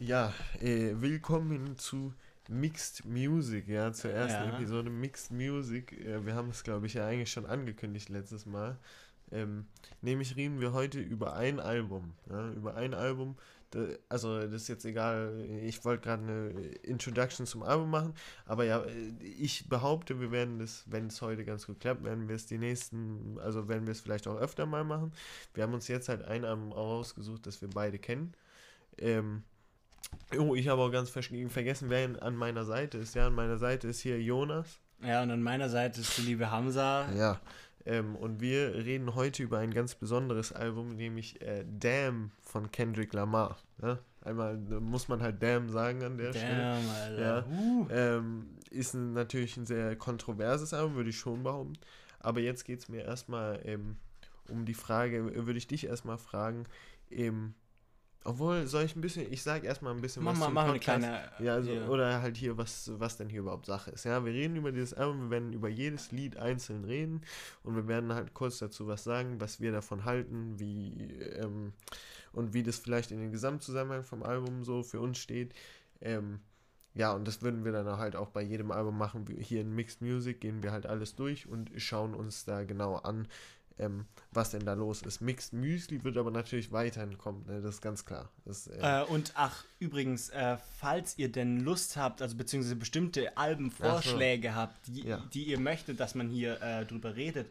Ja, äh, willkommen zu Mixed Music, ja, zur ersten Ja. Episode Mixed Music. Äh, wir haben es, glaube ich, ja eigentlich schon angekündigt letztes Mal. Ähm, nämlich reden wir heute über ein Album. Ja, über ein Album. Da, also, das ist jetzt egal. Ich wollte gerade eine Introduction zum Album machen. Aber ja, äh, ich behaupte, wir werden das, wenn es heute ganz gut klappt, werden wir es die nächsten, also werden wir es vielleicht auch öfter mal machen. Wir haben uns jetzt halt ein Album ausgesucht, das wir beide kennen. Ähm, oh, ich habe auch ganz ver- vergessen, wer an meiner Seite ist. Ja, an meiner Seite ist hier Jonas. Ja, und an meiner Seite ist der liebe Hamza. Ja. Ähm, und wir reden heute über ein ganz besonderes Album, nämlich äh, Damn von Kendrick Lamar. Ja? Einmal muss man halt Damn sagen an der Stelle. Damn, Alter. Ja. Uh. Ähm, ist natürlich ein sehr kontroverses Album, würde ich schon behaupten. Aber jetzt geht es mir erstmal ähm, um die Frage, äh, würde ich dich erstmal fragen, ähm, obwohl, soll ich ein bisschen, ich sage erstmal ein bisschen Mach was mal, zum mach mal eine Podcast. kleine. Ja, also, hier. oder halt hier, was, was denn hier überhaupt Sache ist. Ja, wir reden über dieses Album, wir werden über jedes Lied einzeln reden und wir werden halt kurz dazu was sagen, was wir davon halten, wie ähm, und wie das vielleicht in den Gesamtzusammenhang vom Album so für uns steht. Ähm, ja, und das würden wir dann halt auch bei jedem Album machen. Wir- Hier in Mixed Music gehen wir halt alles durch und schauen uns da genau an, ähm, was denn da los ist. Mixed Müsli wird aber natürlich weiterhin kommen, ne? das ist ganz klar. Das, äh, Äh, und ach, übrigens, äh, falls ihr denn Lust habt, also beziehungsweise bestimmte Albenvorschläge habt, die, Ja. die ihr möchtet, dass man hier äh, drüber redet,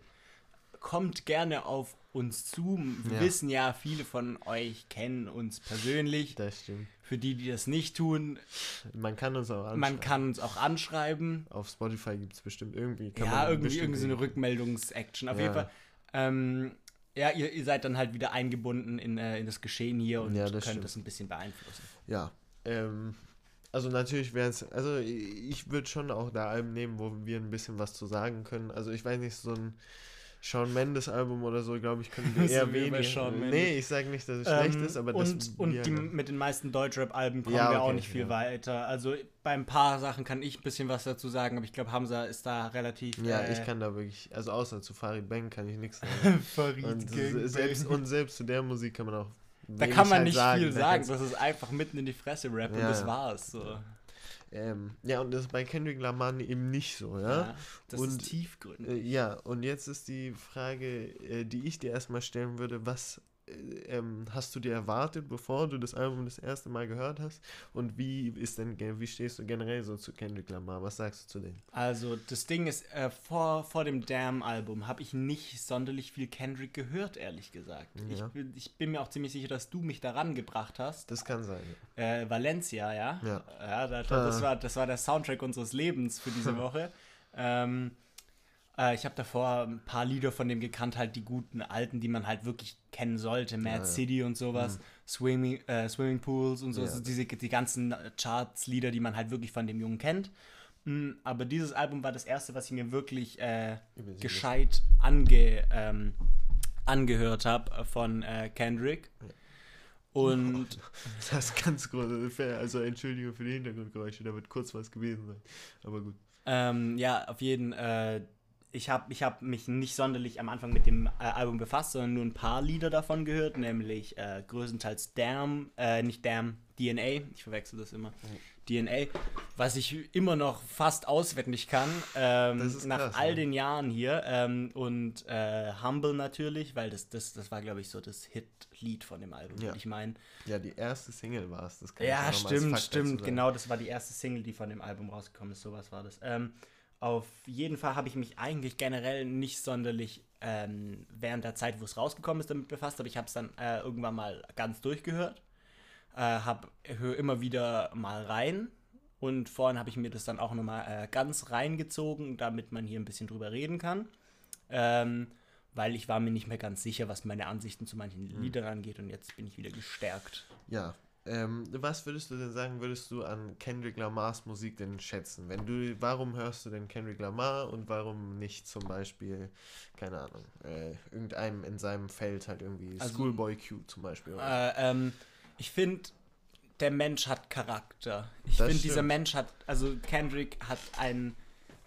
kommt gerne auf uns zu. Wir Ja. wissen ja, viele von euch kennen uns persönlich. das stimmt. Für die, die das nicht tun, Man kann uns auch anschauen. man kann uns auch anschreiben. Auf Spotify gibt es bestimmt irgendwie. kann ja, irgendwie, irgendwie so eine Rückmeldungs-Action. Auf Ja. jeden Fall. Ähm, ja, ihr, ihr seid dann halt wieder eingebunden in, äh, in das Geschehen hier und Ja, könnt stimmt. das ein bisschen beeinflussen. Ja. Ähm, also natürlich wäre es, also ich würde schon auch da Alben nehmen, wo wir ein bisschen was zu sagen können. Also ich weiß nicht, so ein Shawn Mendes Album oder so, glaube ich, können wir Das eher sind wir bei wenig. Shawn Mendes. Nee, ich sage nicht, dass es schlecht Ähm, ist, aber und, das und die, mit den meisten Deutschrap-Alben kommen Ja, wir auch nicht viel ja. weiter. Also bei ein paar Sachen kann ich ein bisschen was dazu sagen, aber ich glaube, Hamza ist da relativ. Ja, äh, ich kann da wirklich, also außer zu Farid Bang kann ich nichts sagen. Farid und, selbst, und selbst zu der Musik kann man auch da kann man halt nicht viel Da sagen. Das ist einfach mitten in die Fresse Rap und Ja, das ja. war's. So. Ähm, ja, und das ist bei Kendrick Lamar eben nicht so, ja. das Und, ist tiefgründig. Äh, ja, und jetzt ist die Frage, äh, die ich dir erstmal stellen würde, was ähm, hast du dir erwartet, bevor du das Album das erste Mal gehört hast? Und wie ist denn, wie stehst du generell so zu Kendrick Lamar? Was sagst du zu dem? Also, das Ding ist, äh, vor, vor dem Damn-Album habe ich nicht sonderlich viel Kendrick gehört, ehrlich gesagt. Ich, Ja. bin- ich bin mir auch ziemlich sicher, dass du mich daran gebracht hast. Das kann sein. Äh, Valencia, ja. Ja. ja da, das, Ah. war, das war der Soundtrack unseres Lebens für diese Woche. ähm, äh, ich habe davor ein paar Lieder von dem gekannt, halt die guten alten, die man halt wirklich kennen sollte. Mad Ja, ja. City und sowas, Swimming, äh, Swimming Pools und so. Ja. Also diese, die ganzen Charts-Lieder, die man halt wirklich von dem Jungen kennt. Mm, Aber dieses Album war das erste, was ich mir wirklich äh, gescheit ange, ähm, angehört habe von äh, Kendrick. Und Das ist ganz groß. Also Entschuldigung für die Hintergrundgeräusche, da wird kurz was gewesen sein. Aber gut. Ähm, ja, auf jeden äh, ich habe ich hab mich nicht sonderlich am Anfang mit dem äh, Album befasst, sondern nur ein paar Lieder davon gehört, nämlich äh, größtenteils Damn, äh, nicht Damn, DNA, ich verwechsel das immer, DNA, was ich immer noch fast auswendig kann, ähm, nach krass, all ne? den Jahren hier ähm, und äh, Humble natürlich, weil das, das, das war, glaube ich, so das Hit-Lied von dem Album, Ja. ich meinen. Ja, die erste Single war es. Das kann ich Ja, stimmt, stimmt. Genau, das war die erste Single, die von dem Album rausgekommen ist. Sowas war das. Ähm, auf jeden Fall habe ich mich eigentlich generell nicht sonderlich ähm, während der Zeit, wo es rausgekommen ist, damit befasst, aber ich habe es dann äh, irgendwann mal ganz durchgehört. Äh, hab, höre immer wieder mal rein. Und vorhin habe ich mir das dann auch nochmal äh, ganz reingezogen, damit man hier ein bisschen drüber reden kann. Ähm, weil ich war mir nicht mehr ganz sicher, was meine Ansichten zu manchen Hm. Liedern angeht. Und jetzt bin ich wieder gestärkt. Ja. Ähm, was würdest du denn sagen, würdest du an Kendrick Lamars Musik denn schätzen? Wenn du, warum hörst du denn Kendrick Lamar und warum nicht zum Beispiel, keine Ahnung, äh, irgendeinem in seinem Feld halt irgendwie Also- Schoolboy Q zum Beispiel? Äh, ähm, ich finde, der Mensch hat Charakter. Ich finde, dieser. Mensch hat, also Kendrick hat ein,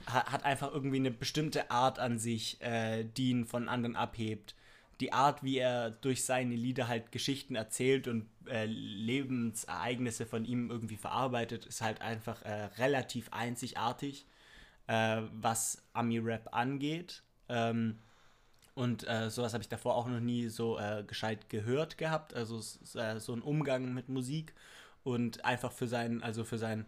ha- hat einfach irgendwie eine bestimmte Art an sich, äh, die ihn von anderen abhebt. Die Art, wie er durch seine Lieder halt Geschichten erzählt und äh, Lebensereignisse von ihm irgendwie verarbeitet, ist halt einfach äh, relativ einzigartig, äh, was Ami-Rap angeht. Ähm, und äh, sowas habe ich davor auch noch nie so äh, gescheit gehört gehabt. Also äh, so ein Umgang mit Musik und einfach für seinen, also für seinen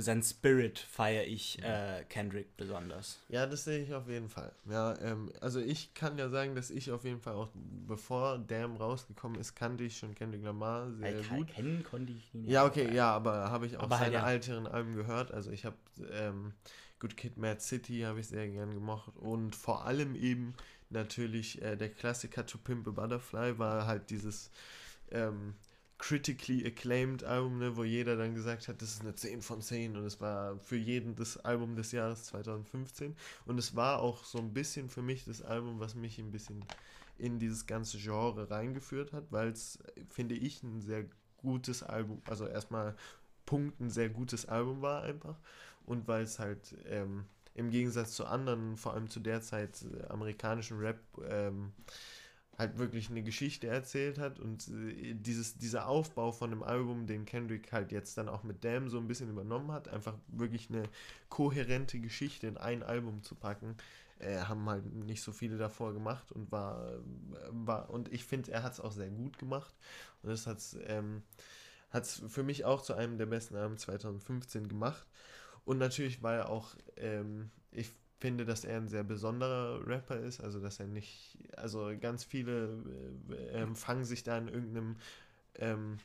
für seinen Spirit feiere ich äh, Kendrick besonders. Ja, das sehe ich auf jeden Fall. Ja, ähm, also ich kann ja sagen, dass ich auf jeden Fall auch, bevor Damn rausgekommen ist, kannte ich schon Kendrick Lamar sehr Weil gut. Kennen konnte ich ihn Ja, okay, ja, aber habe ich auch Aber halt, seine ja. älteren Alben gehört. Also ich habe ähm, Good Kid, Mad City habe ich sehr gern gemocht und vor allem eben natürlich äh, der Klassiker To Pimp a Butterfly war halt dieses ähm, critically acclaimed Album, ne, wo jeder dann gesagt hat, das ist eine 10 von 10 und es war für jeden das Album des Jahres 2015 und es war auch so ein bisschen für mich das Album, was mich ein bisschen in dieses ganze Genre reingeführt hat, weil es, finde ich, ein sehr gutes Album, also erstmal Punkt ein sehr gutes Album war einfach. Und weil es halt ähm, im Gegensatz zu anderen, vor allem zu der Zeit äh, amerikanischen Rap, ähm, halt wirklich eine Geschichte erzählt hat und äh, dieses, dieser Aufbau von dem Album, den Kendrick halt jetzt dann auch mit Damn so ein bisschen übernommen hat, einfach wirklich eine kohärente Geschichte in ein Album zu packen, äh, haben halt nicht so viele davor gemacht und war, war und ich finde, er hat es auch sehr gut gemacht und das hat es ähm, für mich auch zu einem der besten Alben 2015 gemacht und natürlich war er auch, ähm, ich finde, dass er ein sehr besonderer Rapper ist, also dass er nicht, also ganz viele äh, ähm, fangen sich da in irgendeinem, ähm,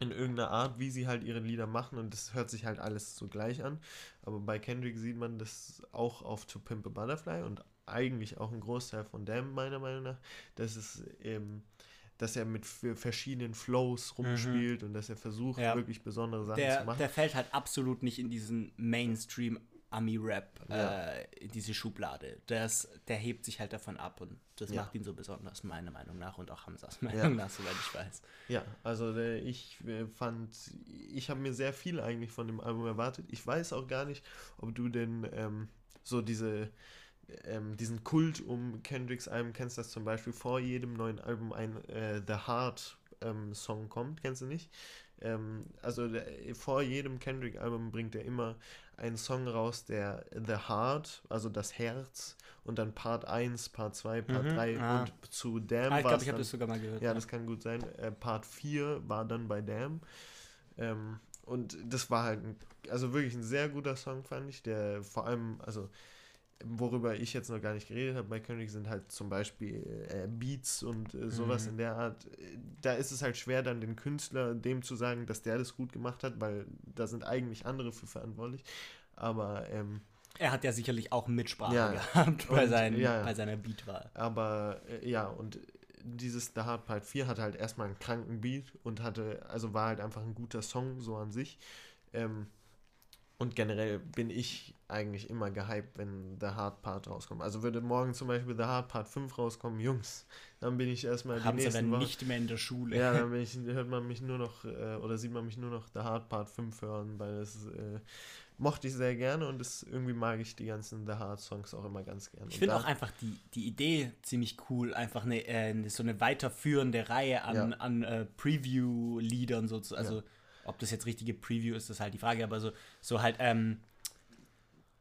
in irgendeiner Art, wie sie halt ihre Lieder machen. Und das hört sich halt alles so gleich an, aber bei Kendrick sieht man das auch auf To Pimp a Butterfly. Und eigentlich auch ein Großteil von Damn, meiner Meinung nach, dass es ähm, dass er mit verschiedenen Flows rumspielt und dass er versucht, Ja. wirklich besondere Sachen der, zu machen. der fällt halt absolut nicht in diesen Mainstream Ami-Rap, Ja. äh, in diese Schublade. Das, der hebt sich halt davon ab und das Ja. macht ihn so besonders, meiner Meinung nach, und auch Hamzas Ja. Meinung nach, soweit ich weiß. Ja, also äh, ich äh, fand, ich habe mir sehr viel eigentlich von dem Album erwartet. Ich weiß auch gar nicht, ob du denn ähm, so diese, ähm, diesen Kult um Kendricks Alben kennst, dass zum Beispiel vor jedem neuen Album ein äh, The Heart ähm, Song kommt, kennst du nicht? Ähm, also der, vor jedem Kendrick-Album bringt er immer einen Song raus, der The Heart, also das Herz, und dann Part 1, Part 2, Part Mhm, 3 ah. und zu Damn Ah, ich war glaube, ich habe das sogar mal gehört. ja, das kann gut sein. Äh, Part 4 war dann bei Damn. Ähm, und das war halt, ein, also wirklich ein sehr guter Song, fand ich, der vor allem, also worüber ich jetzt noch gar nicht geredet habe bei Kendrick, sind halt zum Beispiel äh, Beats und äh, sowas Mhm. in der Art. Da ist es halt schwer, dann den Künstler dem zu sagen, dass der das gut gemacht hat, weil da sind eigentlich andere für verantwortlich. Aber ähm, Er hat ja sicherlich auch Mitsprache Ja. gehabt bei, Und- seinen, ja. bei seiner Beatwahl. Aber äh, ja, und dieses The Hard Part 4 hatte halt erstmal einen kranken Beat und hatte, also war halt einfach ein guter Song so an sich. Ähm, und generell bin ich eigentlich immer gehypt, wenn The Hard Part rauskommt. Also würde morgen zum Beispiel The Hard Part 5 rauskommen, Jungs, dann bin ich erstmal die Haben sie nächsten dann Wochen. nicht mehr in der Schule. Ja, dann ich, hört man mich nur noch, äh, oder sieht man mich nur noch The Hard Part 5 hören, weil es äh, mochte ich sehr gerne und das, irgendwie mag ich die ganzen The Hard Songs auch immer ganz gerne. Ich finde auch einfach die, die Idee ziemlich cool, einfach eine, äh, so eine weiterführende Reihe an, Ja. an äh, Preview-Liedern so zu, also Ja. ob das jetzt richtige Preview ist, ist halt die Frage, aber so, so halt ähm,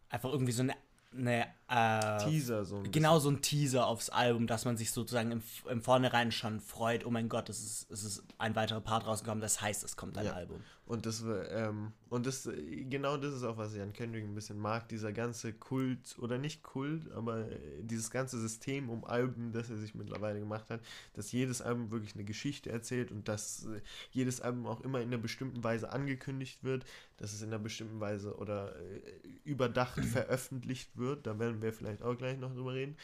einfach irgendwie so eine, eine äh, Teaser so ein. Genau so ein Teaser aufs Album, dass man sich sozusagen im, im Vornherein schon freut, oh mein Gott, es ist, es ist ein weiterer Part rausgekommen, das heißt, es kommt ein Ja. Album. Und das ähm, und das genau das ist auch, was ich an Kendrick ein bisschen mag, dieser ganze Kult oder nicht Kult, aber äh, dieses ganze System um Alben, das er sich mittlerweile gemacht hat, dass jedes Album wirklich eine Geschichte erzählt und dass äh, jedes Album auch immer in einer bestimmten Weise angekündigt wird, dass es in einer bestimmten Weise oder äh, überdacht veröffentlicht wird. Da werden wir vielleicht auch gleich noch drüber reden.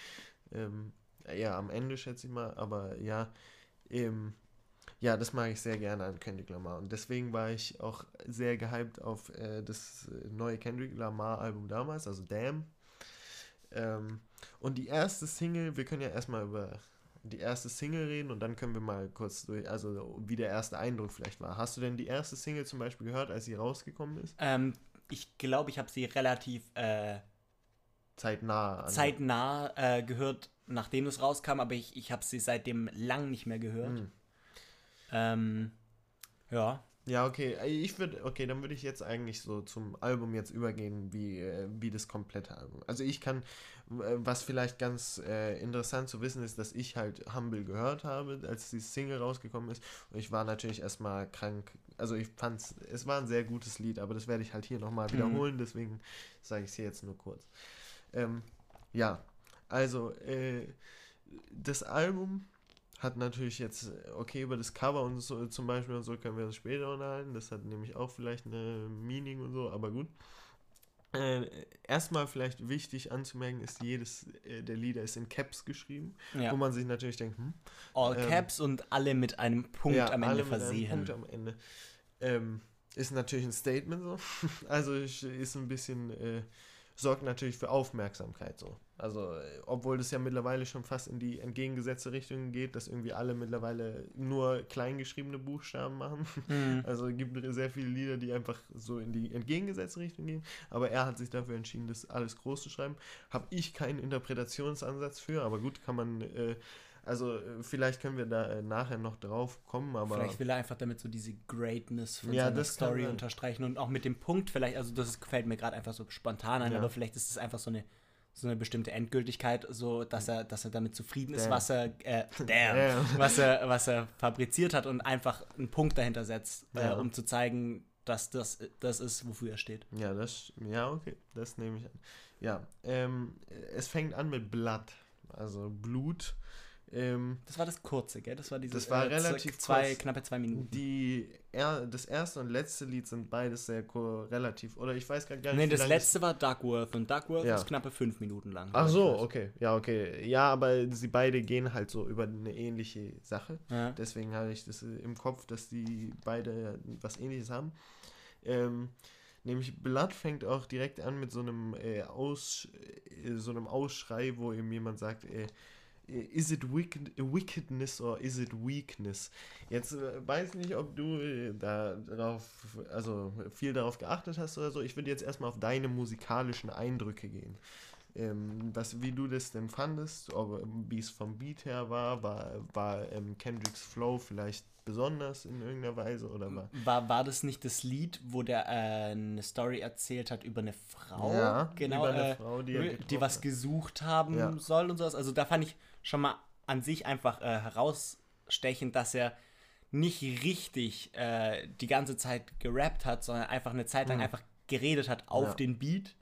Ähm, ja, am Ende schätze ich mal, aber ja, ähm, ja, das mag ich sehr gerne an Kendrick Lamar. Und deswegen war ich auch sehr gehypt auf äh, das äh, neue Kendrick Lamar-Album damals, also Damn. Ähm, und die erste Single, wir können ja erstmal über die erste Single reden und dann können wir mal kurz durch, also wie der erste Eindruck vielleicht war. Hast du denn die erste Single zum Beispiel gehört, als sie rausgekommen ist? Ähm, ich glaube, ich habe sie relativ äh, Zeitnah. an- zeitnah äh, gehört, nachdem es rauskam, aber ich, ich habe sie seitdem lang nicht mehr gehört. Hm. Ähm, ja. Ja, okay. Ich würde, okay, dann würde ich jetzt eigentlich so zum Album jetzt übergehen, wie, äh, wie das komplette Album. Also ich kann, was vielleicht ganz äh, interessant zu wissen ist, dass ich halt Humble gehört habe, als die Single rausgekommen ist. Und ich war natürlich erstmal krank. Also ich fand es war ein sehr gutes Lied, aber das werde ich halt hier nochmal mhm. wiederholen, deswegen sage ich es hier jetzt nur kurz. Ähm, ja, also äh, das Album hat natürlich jetzt, okay, über das Cover und so zum Beispiel und so können wir uns später unterhalten. Das hat nämlich auch vielleicht eine Meaning und so, aber gut. Äh, erstmal vielleicht wichtig anzumerken ist, jedes äh, der Lieder ist in Caps geschrieben, ja. wo man sich natürlich denkt, hm, All ähm, Caps und alle mit einem Punkt ja, am Ende versehen. Punkt am Ende. Ähm, ist natürlich ein Statement so. also ist ein bisschen, äh, sorgt natürlich für Aufmerksamkeit so. Also, obwohl das ja mittlerweile schon fast in die entgegengesetzte Richtung geht, dass irgendwie alle mittlerweile nur kleingeschriebene Buchstaben machen. Mhm. Also es gibt sehr viele Lieder, die einfach so in die entgegengesetzte Richtung gehen. Aber er hat sich dafür entschieden, das alles groß zu schreiben. Habe ich keinen Interpretationsansatz für, aber gut, kann man. Äh, also äh, vielleicht können wir da äh, nachher noch drauf kommen, aber. Vielleicht will er einfach damit so diese Greatness von ja, seiner Story unterstreichen und auch mit dem Punkt vielleicht, also das gefällt mir gerade einfach so spontan ein, ja. aber vielleicht ist es einfach so eine so eine bestimmte Endgültigkeit, so dass er, dass er damit zufrieden ist, damn. was er, äh, damn, was er, was er fabriziert hat und einfach einen Punkt dahinter setzt, äh, ja. äh, um zu zeigen, dass das das ist, wofür er steht. Ja, das, ja, okay, das nehme ich an. Ja, ähm, es fängt an mit Blood, also Blut. Ähm, das war das kurze, gell? Das war diese das war äh, relativ zwei, kurz. knappe zwei Minuten. Die, er, das erste und letzte Lied sind beides sehr relativ, oder ich weiß gar nicht. Nee, das letzte war Duckworth und Duckworth ja. ist knappe fünf Minuten lang. Ach so, okay. Ja, okay. Ja, aber sie beide gehen halt so über eine ähnliche Sache. Ja. Deswegen habe ich das im Kopf, dass die beide was ähnliches haben. Ähm, Nämlich Blood fängt auch direkt an mit so einem, äh, Aus, äh, so einem Ausschrei, wo ihm jemand sagt, äh, is it wicked, wickedness or is it weakness? Jetzt äh, weiß ich nicht, ob du äh, da darauf, also viel darauf geachtet hast oder so. Ich würde jetzt erstmal auf deine musikalischen Eindrücke gehen. Ähm, was, wie du das denn fandest, wie es vom Beat her war, war, war ähm, Kendricks Flow vielleicht besonders in irgendeiner Weise oder war war, war das nicht das Lied, wo der äh, eine Story erzählt hat über eine Frau, ja, genau, über eine äh, Frau, die, die was gesucht haben ja. soll und sowas. Also da fand ich schon mal an sich einfach äh, herausstechend, dass er nicht richtig äh, die ganze Zeit gerappt hat, sondern einfach eine Zeit lang mhm. einfach geredet hat auf ja. den Beat.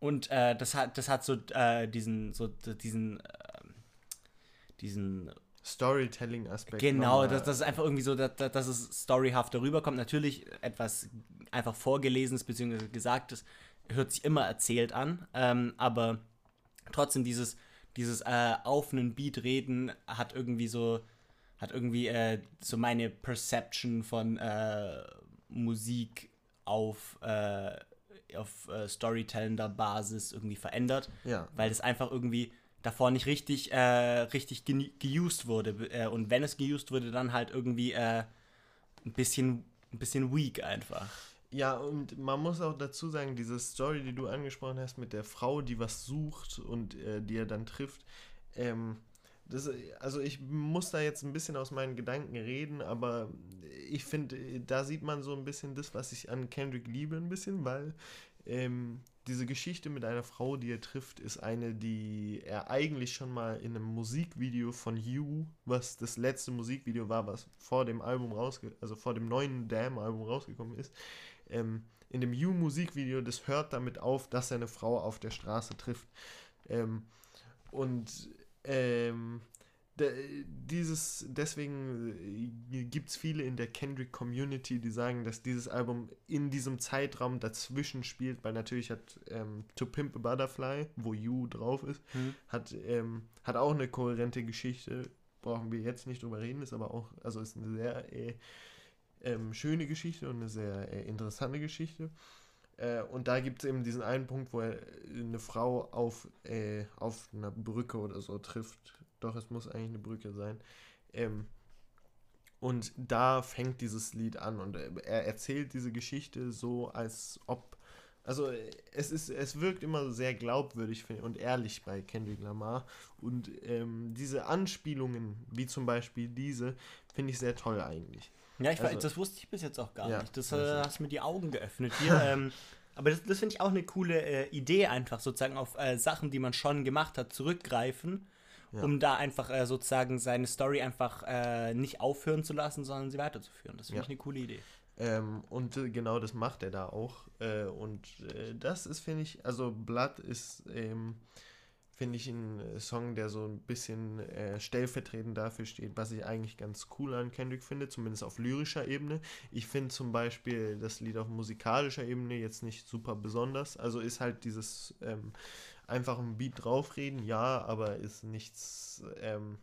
Und äh, das hat, das hat so äh, diesen, so diesen, ähm, diesen Storytelling-Aspekt. Genau, dass das ist einfach irgendwie so, dass, dass es storyhaft darüber kommt. Natürlich etwas einfach vorgelesenes bzw. gesagtes hört sich immer erzählt an, ähm, aber trotzdem dieses dieses äh, auf einen Beat reden hat irgendwie so, hat irgendwie äh, so meine Perception von äh, Musik auf, äh, auf äh, storytellender Basis irgendwie verändert. Ja. Weil es einfach irgendwie davor nicht richtig, äh, richtig ge geused wurde. und wenn es geused wurde, dann halt irgendwie ein bisschen, ein bisschen weak einfach. Ja, und man muss auch dazu sagen, diese Story, die du angesprochen hast mit der Frau, die was sucht und äh, die er dann trifft, ähm, das, also ich muss da jetzt ein bisschen aus meinen Gedanken reden, aber ich finde, da sieht man so ein bisschen das, was ich an Kendrick liebe, ein bisschen, weil ähm, diese Geschichte mit einer Frau, die er trifft, ist eine, die er eigentlich schon mal in einem Musikvideo von You, was das letzte Musikvideo war, was vor dem Album rausge also vor dem neuen Damn-Album rausgekommen ist, ähm, in dem You-Musikvideo, das hört damit auf, dass er eine Frau auf der Straße trifft. Ähm, und ähm, dieses, deswegen äh, gibt es viele in der Kendrick-Community, die sagen, dass dieses Album in diesem Zeitraum dazwischen spielt, weil natürlich hat ähm, To Pimp a Butterfly, wo You drauf ist, hm. hat, ähm, hat auch eine kohärente Geschichte, brauchen wir jetzt nicht drüber reden, ist aber auch, also ist eine sehr äh, ähm, schöne Geschichte und eine sehr äh, interessante Geschichte. Äh, und da gibt es eben diesen einen Punkt, wo er eine Frau auf, äh, auf einer Brücke oder so trifft. Doch, es muss eigentlich eine Brücke sein. Ähm, und da fängt dieses Lied an und er erzählt diese Geschichte so, als ob Also es ist, es wirkt immer sehr glaubwürdig und ehrlich bei Kendrick Lamar. Und ähm, diese Anspielungen, wie zum Beispiel diese, finde ich sehr toll eigentlich. Ja, ich also, weiß, das wusste ich bis jetzt auch gar ja, nicht. Das äh, hast mir die Augen geöffnet hier. ähm, aber das, das finde ich auch eine coole äh, Idee, einfach sozusagen auf äh, Sachen, die man schon gemacht hat, zurückgreifen, ja. um da einfach äh, sozusagen seine Story einfach äh, nicht aufhören zu lassen, sondern sie weiterzuführen. Das finde ja. ich eine coole Idee. Ähm, und äh, genau das macht er da auch. Äh, und das ist, finde ich, also Blood ist, ähm, finde ich, ein äh, Song, der so ein bisschen äh, stellvertretend dafür steht, was ich eigentlich ganz cool an Kendrick finde, zumindest auf lyrischer Ebene. Ich finde zum Beispiel das Lied auf musikalischer Ebene jetzt nicht super besonders. Also ist halt dieses ähm, einfach ein Beat draufreden, ja, aber ist nichts. Ähm,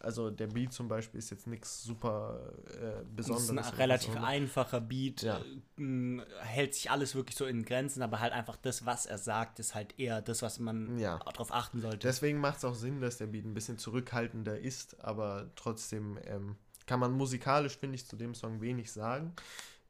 also der Beat zum Beispiel ist jetzt nichts super äh, Besonderes. Das ist ein relativ so. einfacher Beat, ja. äh, hält sich alles wirklich so in Grenzen, aber halt einfach das, was er sagt, ist halt eher das, was man ja. darauf achten sollte. Deswegen macht es auch Sinn, dass der Beat ein bisschen zurückhaltender ist, aber trotzdem ähm, kann man musikalisch, finde ich, zu dem Song wenig sagen.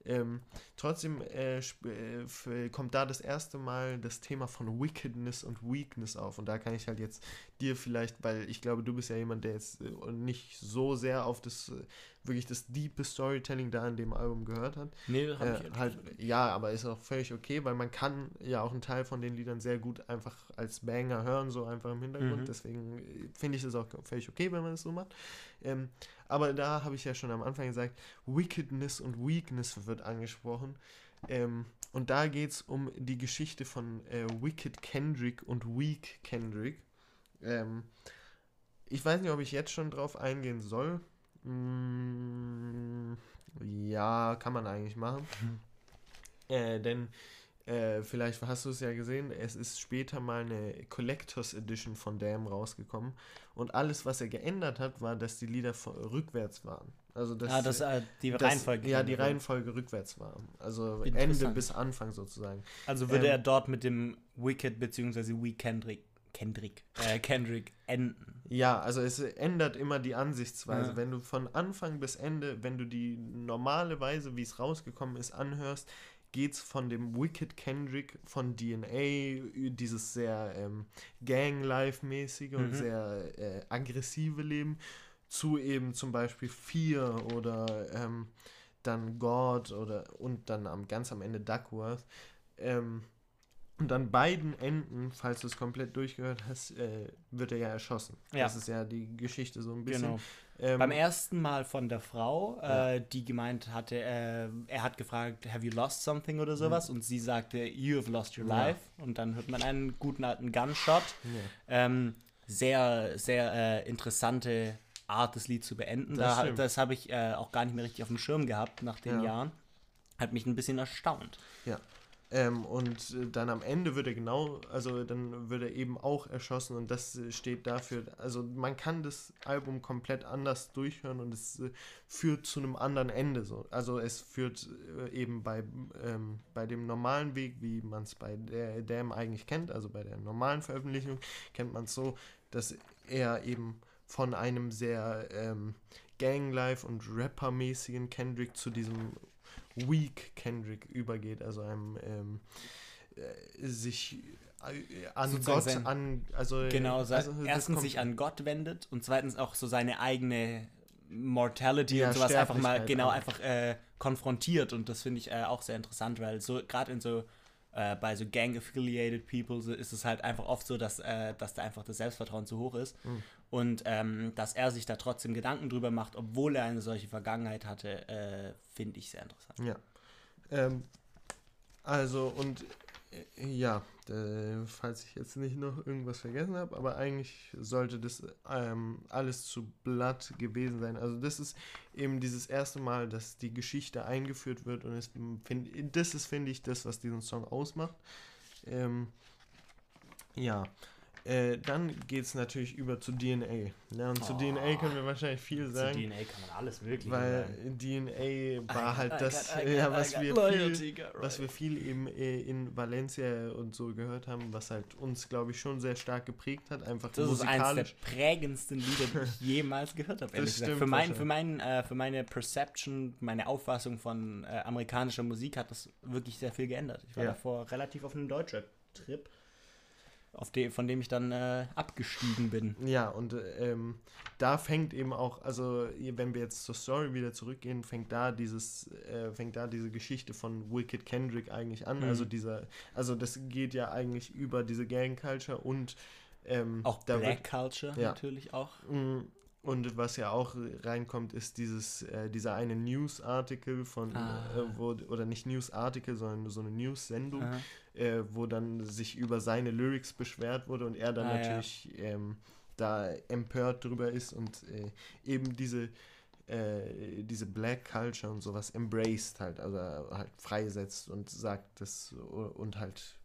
Ähm, trotzdem äh, äh kommt da das erste Mal das Thema von Wickedness und Weakness auf. Und da kann ich halt jetzt dir vielleicht, weil ich glaube, du bist ja jemand, der jetzt äh, nicht so sehr auf das äh, wirklich das diepe Storytelling da in dem Album gehört hat. Nee, habe äh, ich halt. Ja, aber ist auch völlig okay, weil man kann ja auch einen Teil von den Liedern sehr gut einfach als Banger hören, so einfach im Hintergrund. Mhm. Deswegen finde ich es auch völlig okay, wenn man das so macht. Ähm, aber da habe ich ja schon am Anfang gesagt, Wickedness und Weakness wird angesprochen. Ähm, und da geht es um die Geschichte von äh, Wicked Kendrick und Weak Kendrick. Ähm, ich weiß nicht, ob ich jetzt schon drauf eingehen soll. Mm, ja, kann man eigentlich machen. Äh, denn äh, vielleicht hast du es ja gesehen, es ist später mal eine Collectors Edition von Dam rausgekommen. Und alles, was er geändert hat, war, dass die Lieder rückwärts waren. Also dass, ah, dass äh, die das, Reihenfolge. Ja, die Reihenfolge rückwärts war. Also Ende bis Anfang sozusagen. Also würde ähm, er dort mit dem Wicked bzw. We Kendrick Kendrick, äh, Kendrick enden. Ja, also es ändert immer die Ansichtsweise. Ja. Wenn du von Anfang bis Ende, wenn du die normale Weise, wie es rausgekommen ist, anhörst, geht es von dem Wicked Kendrick von DNA, dieses sehr ähm, Gang-Life-mäßige mhm. und sehr äh, aggressive Leben, zu eben zum Beispiel Fear oder ähm, dann God oder und dann am ganz am Ende Duckworth. Ähm, und an beiden Enden, falls du es komplett durchgehört hast, äh, wird er ja erschossen. Ja. Das ist ja die Geschichte so ein bisschen. Genau. Ähm, Beim ersten Mal von der Frau, ja. äh, die gemeint hatte, äh, er hat gefragt, have you lost something oder sowas? Mhm. Und sie sagte, you have lost your life. Und dann hört man einen guten alten Gunshot. Ähm, sehr, sehr äh, interessante Art, das Lied zu beenden. Das, da, das habe ich äh, auch gar nicht mehr richtig auf dem Schirm gehabt nach den Jahren. Hat mich ein bisschen erstaunt. Ja. Ähm, und äh, dann am Ende wird er genau, also dann wird er eben auch erschossen und das äh, steht dafür, also man kann das Album komplett anders durchhören und es äh, führt zu einem anderen Ende so. Also es führt äh, eben bei, ähm, bei dem normalen Weg, wie man es bei der Damn eigentlich kennt, also bei der normalen Veröffentlichung, kennt man es so, dass er eben von einem sehr ähm, Ganglife und Rapper-mäßigen Kendrick zu diesem Weak Kendrick übergeht, also einem ähm, äh, sich äh, an Sozusagen Gott, sein, an, also genau, also erstens sich an Gott wendet und zweitens auch so seine eigene Mortality ja, und sowas einfach mal genau auch. einfach äh, konfrontiert und das finde ich äh, auch sehr interessant, weil so gerade in so äh, bei so Gang-affiliated People so ist es halt einfach oft so, dass, äh, dass da einfach das Selbstvertrauen zu hoch ist. Mhm. Und ähm, dass er sich da trotzdem Gedanken drüber macht, obwohl er eine solche Vergangenheit hatte, äh, finde ich sehr interessant. Ja. Ähm, also, und äh, ja, äh, falls ich jetzt nicht noch irgendwas vergessen habe, aber eigentlich sollte das ähm, alles zu Blatt gewesen sein. Also das ist eben dieses erste Mal, dass die Geschichte eingeführt wird und es, find, das ist, finde ich, das, was diesen Song ausmacht. Ähm, ja, Äh, dann geht es natürlich über zu DNA. Ja, und zu Oh. DNA können wir wahrscheinlich viel Zu sagen. DNA kann man alles wirklich Weil sagen. DNA war halt I das, got- ja, was wir viel, got was wir viel eben äh, in Valencia und so gehört haben, was halt uns, glaube ich, schon sehr stark geprägt hat, einfach Das ist eines der musikalisch. prägendsten Lieder, die ich jemals gehört habe. ehrlich Das gesagt. stimmt Für, mein, für, mein, äh, für meine Perception, meine Auffassung von äh, amerikanischer Musik hat das wirklich sehr viel geändert. Ich war Ja. davor relativ auf einem Deutschrap-Trip, auf de, von dem ich dann äh, abgestiegen bin. Ja, und ähm, da fängt eben auch, also wenn wir jetzt zur Story wieder zurückgehen, fängt da dieses, äh, fängt da diese Geschichte von Wicked Kendrick eigentlich an. Mhm. Also dieser, also das geht ja eigentlich über diese Gang Culture und ähm, Auch Black Culture ja. natürlich auch. Mm, Und was ja auch reinkommt, ist dieses, äh, dieser eine News-Artikel von, Ah. äh, wo, oder nicht News-Artikel, sondern so eine News-Sendung, Aha. äh, wo dann sich über seine Lyrics beschwert wurde und er dann Ah, ja. natürlich ähm, da empört drüber ist und äh, eben diese, äh, diese Black Culture und sowas embraced halt, also halt freisetzt und sagt das und halt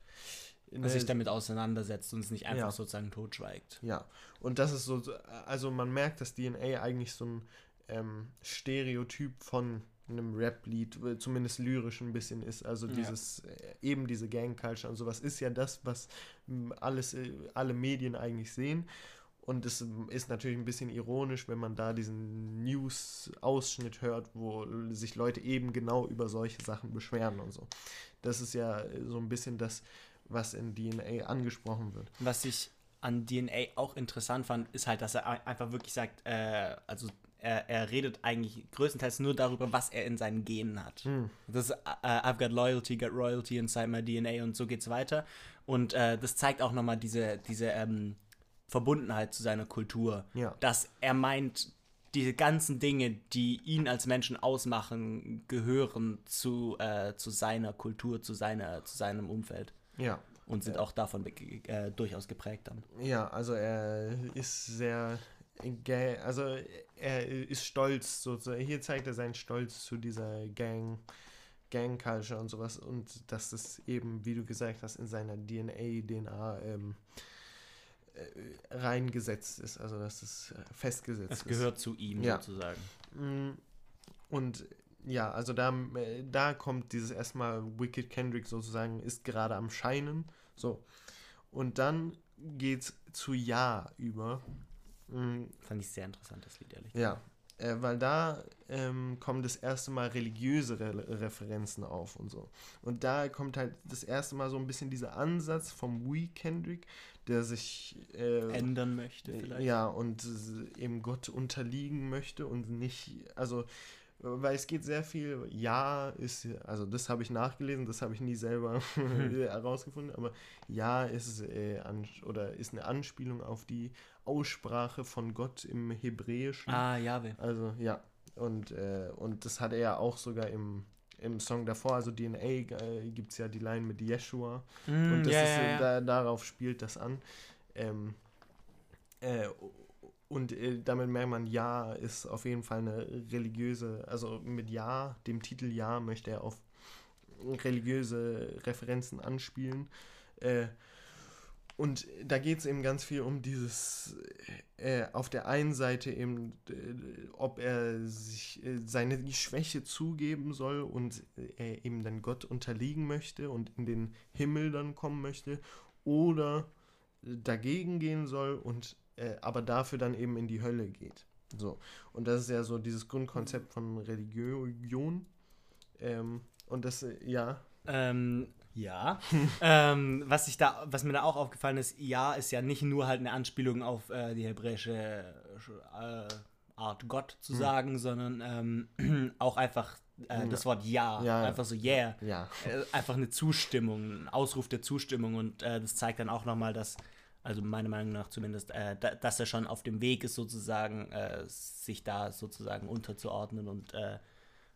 sich damit auseinandersetzt und es nicht einfach Ja. sozusagen totschweigt. Ja, und das ist so, so- also man merkt, dass DNA eigentlich so ein ähm, Stereotyp von einem Rap-Lied, äh, zumindest lyrisch ein bisschen ist. Also Ja. dieses, äh, eben diese Gang-Culture und sowas ist ja das, was alles, äh, alle Medien eigentlich sehen. Und es ähm, ist natürlich ein bisschen ironisch, wenn man da diesen News-Ausschnitt hört, wo sich Leute eben genau über solche Sachen beschweren und so. Das ist ja so ein bisschen das, was in DNA angesprochen wird. Was ich an DNA auch interessant fand, ist halt, dass er ein- einfach wirklich sagt, äh, also er, er redet eigentlich größtenteils nur darüber, was er in seinen Genen hat. Hm. Das ist, äh, I've got loyalty, got royalty inside my DNA und so geht's weiter. Und äh, das zeigt auch nochmal diese, diese ähm, Verbundenheit zu seiner Kultur. Ja. Dass er meint, diese ganzen Dinge, die ihn als Menschen ausmachen, gehören zu, äh, zu seiner Kultur, zu, seiner, zu seinem Umfeld. Ja. Und sind auch davon äh, durchaus geprägt dann. Ja, also er ist sehr, also er ist stolz, sozusagen. Hier zeigt er seinen Stolz zu dieser Gang, Gang Culture und sowas und dass es eben, wie du gesagt hast, in seiner DNA, DNA ähm, äh, reingesetzt ist, also dass es äh, festgesetzt Es ist. gehört zu ihm Ja. sozusagen. Mm, Und ja, also da, äh, da kommt dieses erstmal Wicked Kendrick sozusagen, ist gerade am Scheinen. So. Und dann geht's zu Ja über. Mm, Fand ich sehr interessant, das Lied, ehrlich. Ja, äh, weil da ähm, kommen das erste Mal religiöse Re Referenzen auf und so. Und da kommt halt das erste Mal so ein bisschen dieser Ansatz vom We Kendrick, der sich äh, Ändern möchte vielleicht. ja, und äh, eben Gott unterliegen möchte und nicht, also, weil es geht sehr viel, ja, ist, also das habe ich nachgelesen, das habe ich nie selber herausgefunden, aber ja ist, äh, an, oder ist eine Anspielung auf die Aussprache von Gott im Hebräischen. Ah, Jahwe. Also, ja, und, äh, und das hat er ja auch sogar im, im Song davor, also DNA äh, gibt es ja die Line mit Yeshua. Und Mm, das ja, ist, ja, äh. Da, darauf spielt das an. Ähm, äh, und äh, damit merkt man, Ja ist auf jeden Fall eine religiöse, also mit Ja, dem Titel Ja, möchte er auf religiöse Referenzen anspielen. Äh, und da geht es eben ganz viel um dieses, äh, auf der einen Seite eben, äh, ob er sich äh, seine Schwäche zugeben soll und äh, er eben dann Gott unterliegen möchte und in den Himmel dann kommen möchte oder dagegen gehen soll und äh, aber dafür dann eben in die Hölle geht. So. Und das ist ja so dieses Grundkonzept von Religion. Ähm, und das, äh, ja, Ähm, ja. ähm, was, ich da, was mir da auch aufgefallen ist, ja, ist ja nicht nur halt eine Anspielung auf äh, die hebräische äh, Art Gott zu Hm. sagen, sondern ähm, auch einfach äh, das Wort ja, Ja, einfach so yeah. ja, Äh, einfach eine Zustimmung, ein Ausruf der Zustimmung und äh, das zeigt dann auch nochmal, dass, also meiner Meinung nach zumindest, äh, da, dass er schon auf dem Weg ist, sozusagen, äh, sich da sozusagen unterzuordnen und, äh,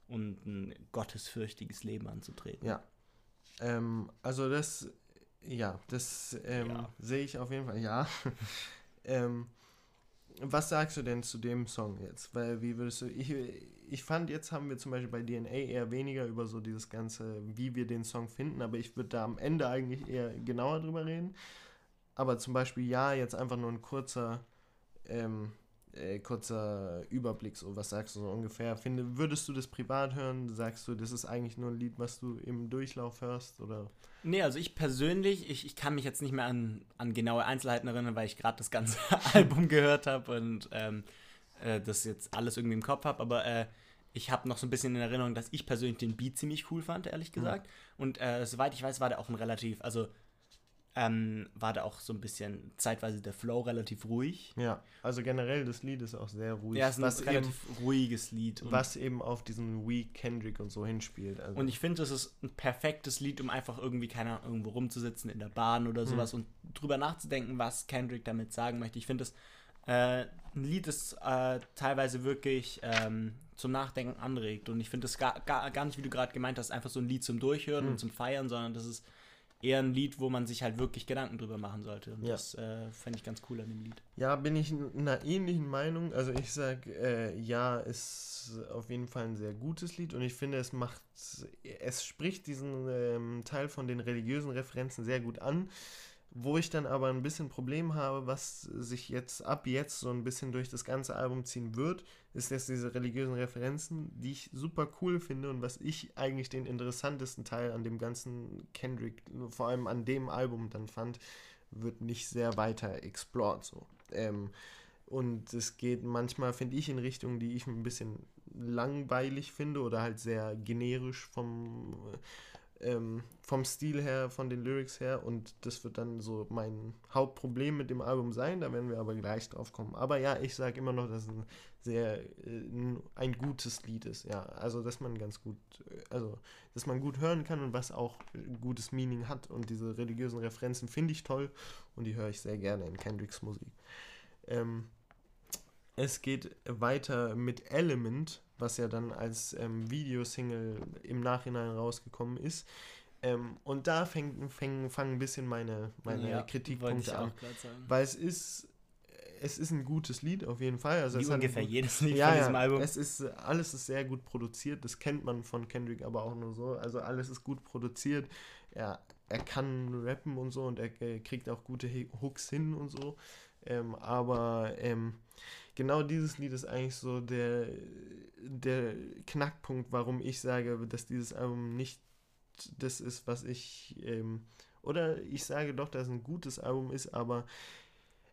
und ein gottesfürchtiges Leben anzutreten. ja. Ähm, also das, ja, das ähm, Ja. sehe ich auf jeden Fall, ja. ähm, was sagst du denn zu dem Song jetzt? Weil, wie würdest du, ich, ich fand, jetzt haben wir zum Beispiel bei DNA eher weniger über so dieses ganze, wie wir den Song finden, aber ich würde da am Ende eigentlich eher genauer drüber reden. Aber zum Beispiel ja, jetzt einfach nur ein kurzer, ähm, äh, kurzer Überblick, so was sagst du so ungefähr? Finde, würdest du das privat hören? Sagst du, das ist eigentlich nur ein Lied, was du im Durchlauf hörst? Oder? Nee, also ich persönlich, ich, ich kann mich jetzt nicht mehr an, an genaue Einzelheiten erinnern, weil ich gerade das ganze Album gehört habe und ähm, äh, das jetzt alles irgendwie im Kopf habe, aber äh, ich habe noch so ein bisschen in Erinnerung, dass ich persönlich den Beat ziemlich cool fand, ehrlich gesagt. Mhm. Und äh, soweit ich weiß, war der auch ein relativ, also ähm, war da auch so ein bisschen zeitweise der Flow relativ ruhig. Ja, also generell das Lied ist auch sehr ruhig. Ja, es ist ein was relativ eben, ruhiges Lied. was eben auf diesen Weak Kendrick und so hinspielt. Also. Und ich finde, es ist ein perfektes Lied, um einfach irgendwie, keine Ahnung, irgendwo rumzusitzen in der Bahn oder hm. sowas mhm. und drüber nachzudenken, was Kendrick damit sagen möchte. Ich finde es äh, ein Lied, das äh, teilweise wirklich ähm, zum Nachdenken anregt. Und ich finde es gar, gar, gar nicht, wie du gerade gemeint hast, einfach so ein Lied zum Durchhören mhm. und zum Feiern, sondern das ist eher ein Lied, wo man sich halt wirklich Gedanken drüber machen sollte. Und ja. das äh, fände ich ganz cool an dem Lied. Ja, bin ich in einer ähnlichen Meinung. Also ich sage, äh, ja, ist auf jeden Fall ein sehr gutes Lied und ich finde, es macht, es spricht diesen ähm, Teil von den religiösen Referenzen sehr gut an. Wo ich dann aber ein bisschen Problem habe, was sich jetzt ab jetzt so ein bisschen durch das ganze Album ziehen wird, ist jetzt diese religiösen Referenzen, die ich super cool finde und was ich eigentlich den interessantesten Teil an dem ganzen Kendrick, vor allem an dem Album dann fand, wird nicht sehr weiter explored so. Ähm, und es geht manchmal, finde ich, in Richtungen, die ich ein bisschen langweilig finde oder halt sehr generisch vom ähm, vom Stil her, von den Lyrics her und das wird dann so mein Hauptproblem mit dem Album sein, da werden wir aber gleich drauf kommen. Aber ja, ich sage immer noch, dass es ein sehr äh, ein gutes Lied ist, ja, also dass man ganz gut, äh, also dass man gut hören kann und was auch gutes Meaning hat und diese religiösen Referenzen finde ich toll und die höre ich sehr gerne in Kendricks Musik. Ähm, es geht weiter mit Element, was ja dann als ähm, Videosingle im Nachhinein rausgekommen ist. Ähm, und da fängt, fäng, fangen ein bisschen meine, meine ja, Kritikpunkte an. Weil es ist, es ist ein gutes Lied auf jeden Fall. Also Wie ungefähr gut, jedes Lied ja, von diesem ja, Album. Es ist, alles ist sehr gut produziert. Das kennt man von Kendrick aber auch nur so. Also alles ist gut produziert. Er, er kann rappen und so und er, er kriegt auch gute Hooks hin und so. Ähm, aber ähm, genau dieses Lied ist eigentlich so der, der Knackpunkt, warum ich sage, dass dieses Album nicht das ist, was ich, ähm, oder ich sage doch, dass es ein gutes Album ist, aber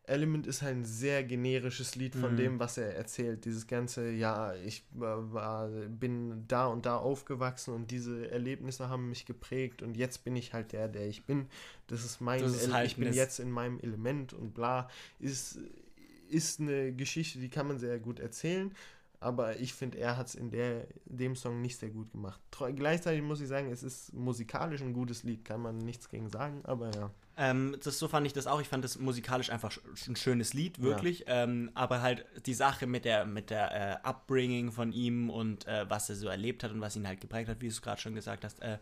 Element ist halt ein sehr generisches Lied von mhm. dem, was er erzählt. Dieses ganze, ja, ich war, bin da und da aufgewachsen und diese Erlebnisse haben mich geprägt und jetzt bin ich halt der, der ich bin. Das ist mein, das ist halt ich bin jetzt in meinem Element und bla. Ist, ist eine Geschichte, die kann man sehr gut erzählen, aber ich finde, er hat es in der, dem Song nicht sehr gut gemacht. Gleichzeitig muss ich sagen, es ist musikalisch ein gutes Lied, kann man nichts gegen sagen, aber ja. Ähm, das, so fand ich das auch. Ich fand das musikalisch einfach ein schönes Lied, wirklich. Ja. Ähm, aber halt die Sache mit der, mit der äh, Upbringing von ihm und äh, was er so erlebt hat und was ihn halt geprägt hat, wie du es gerade schon gesagt hast, äh,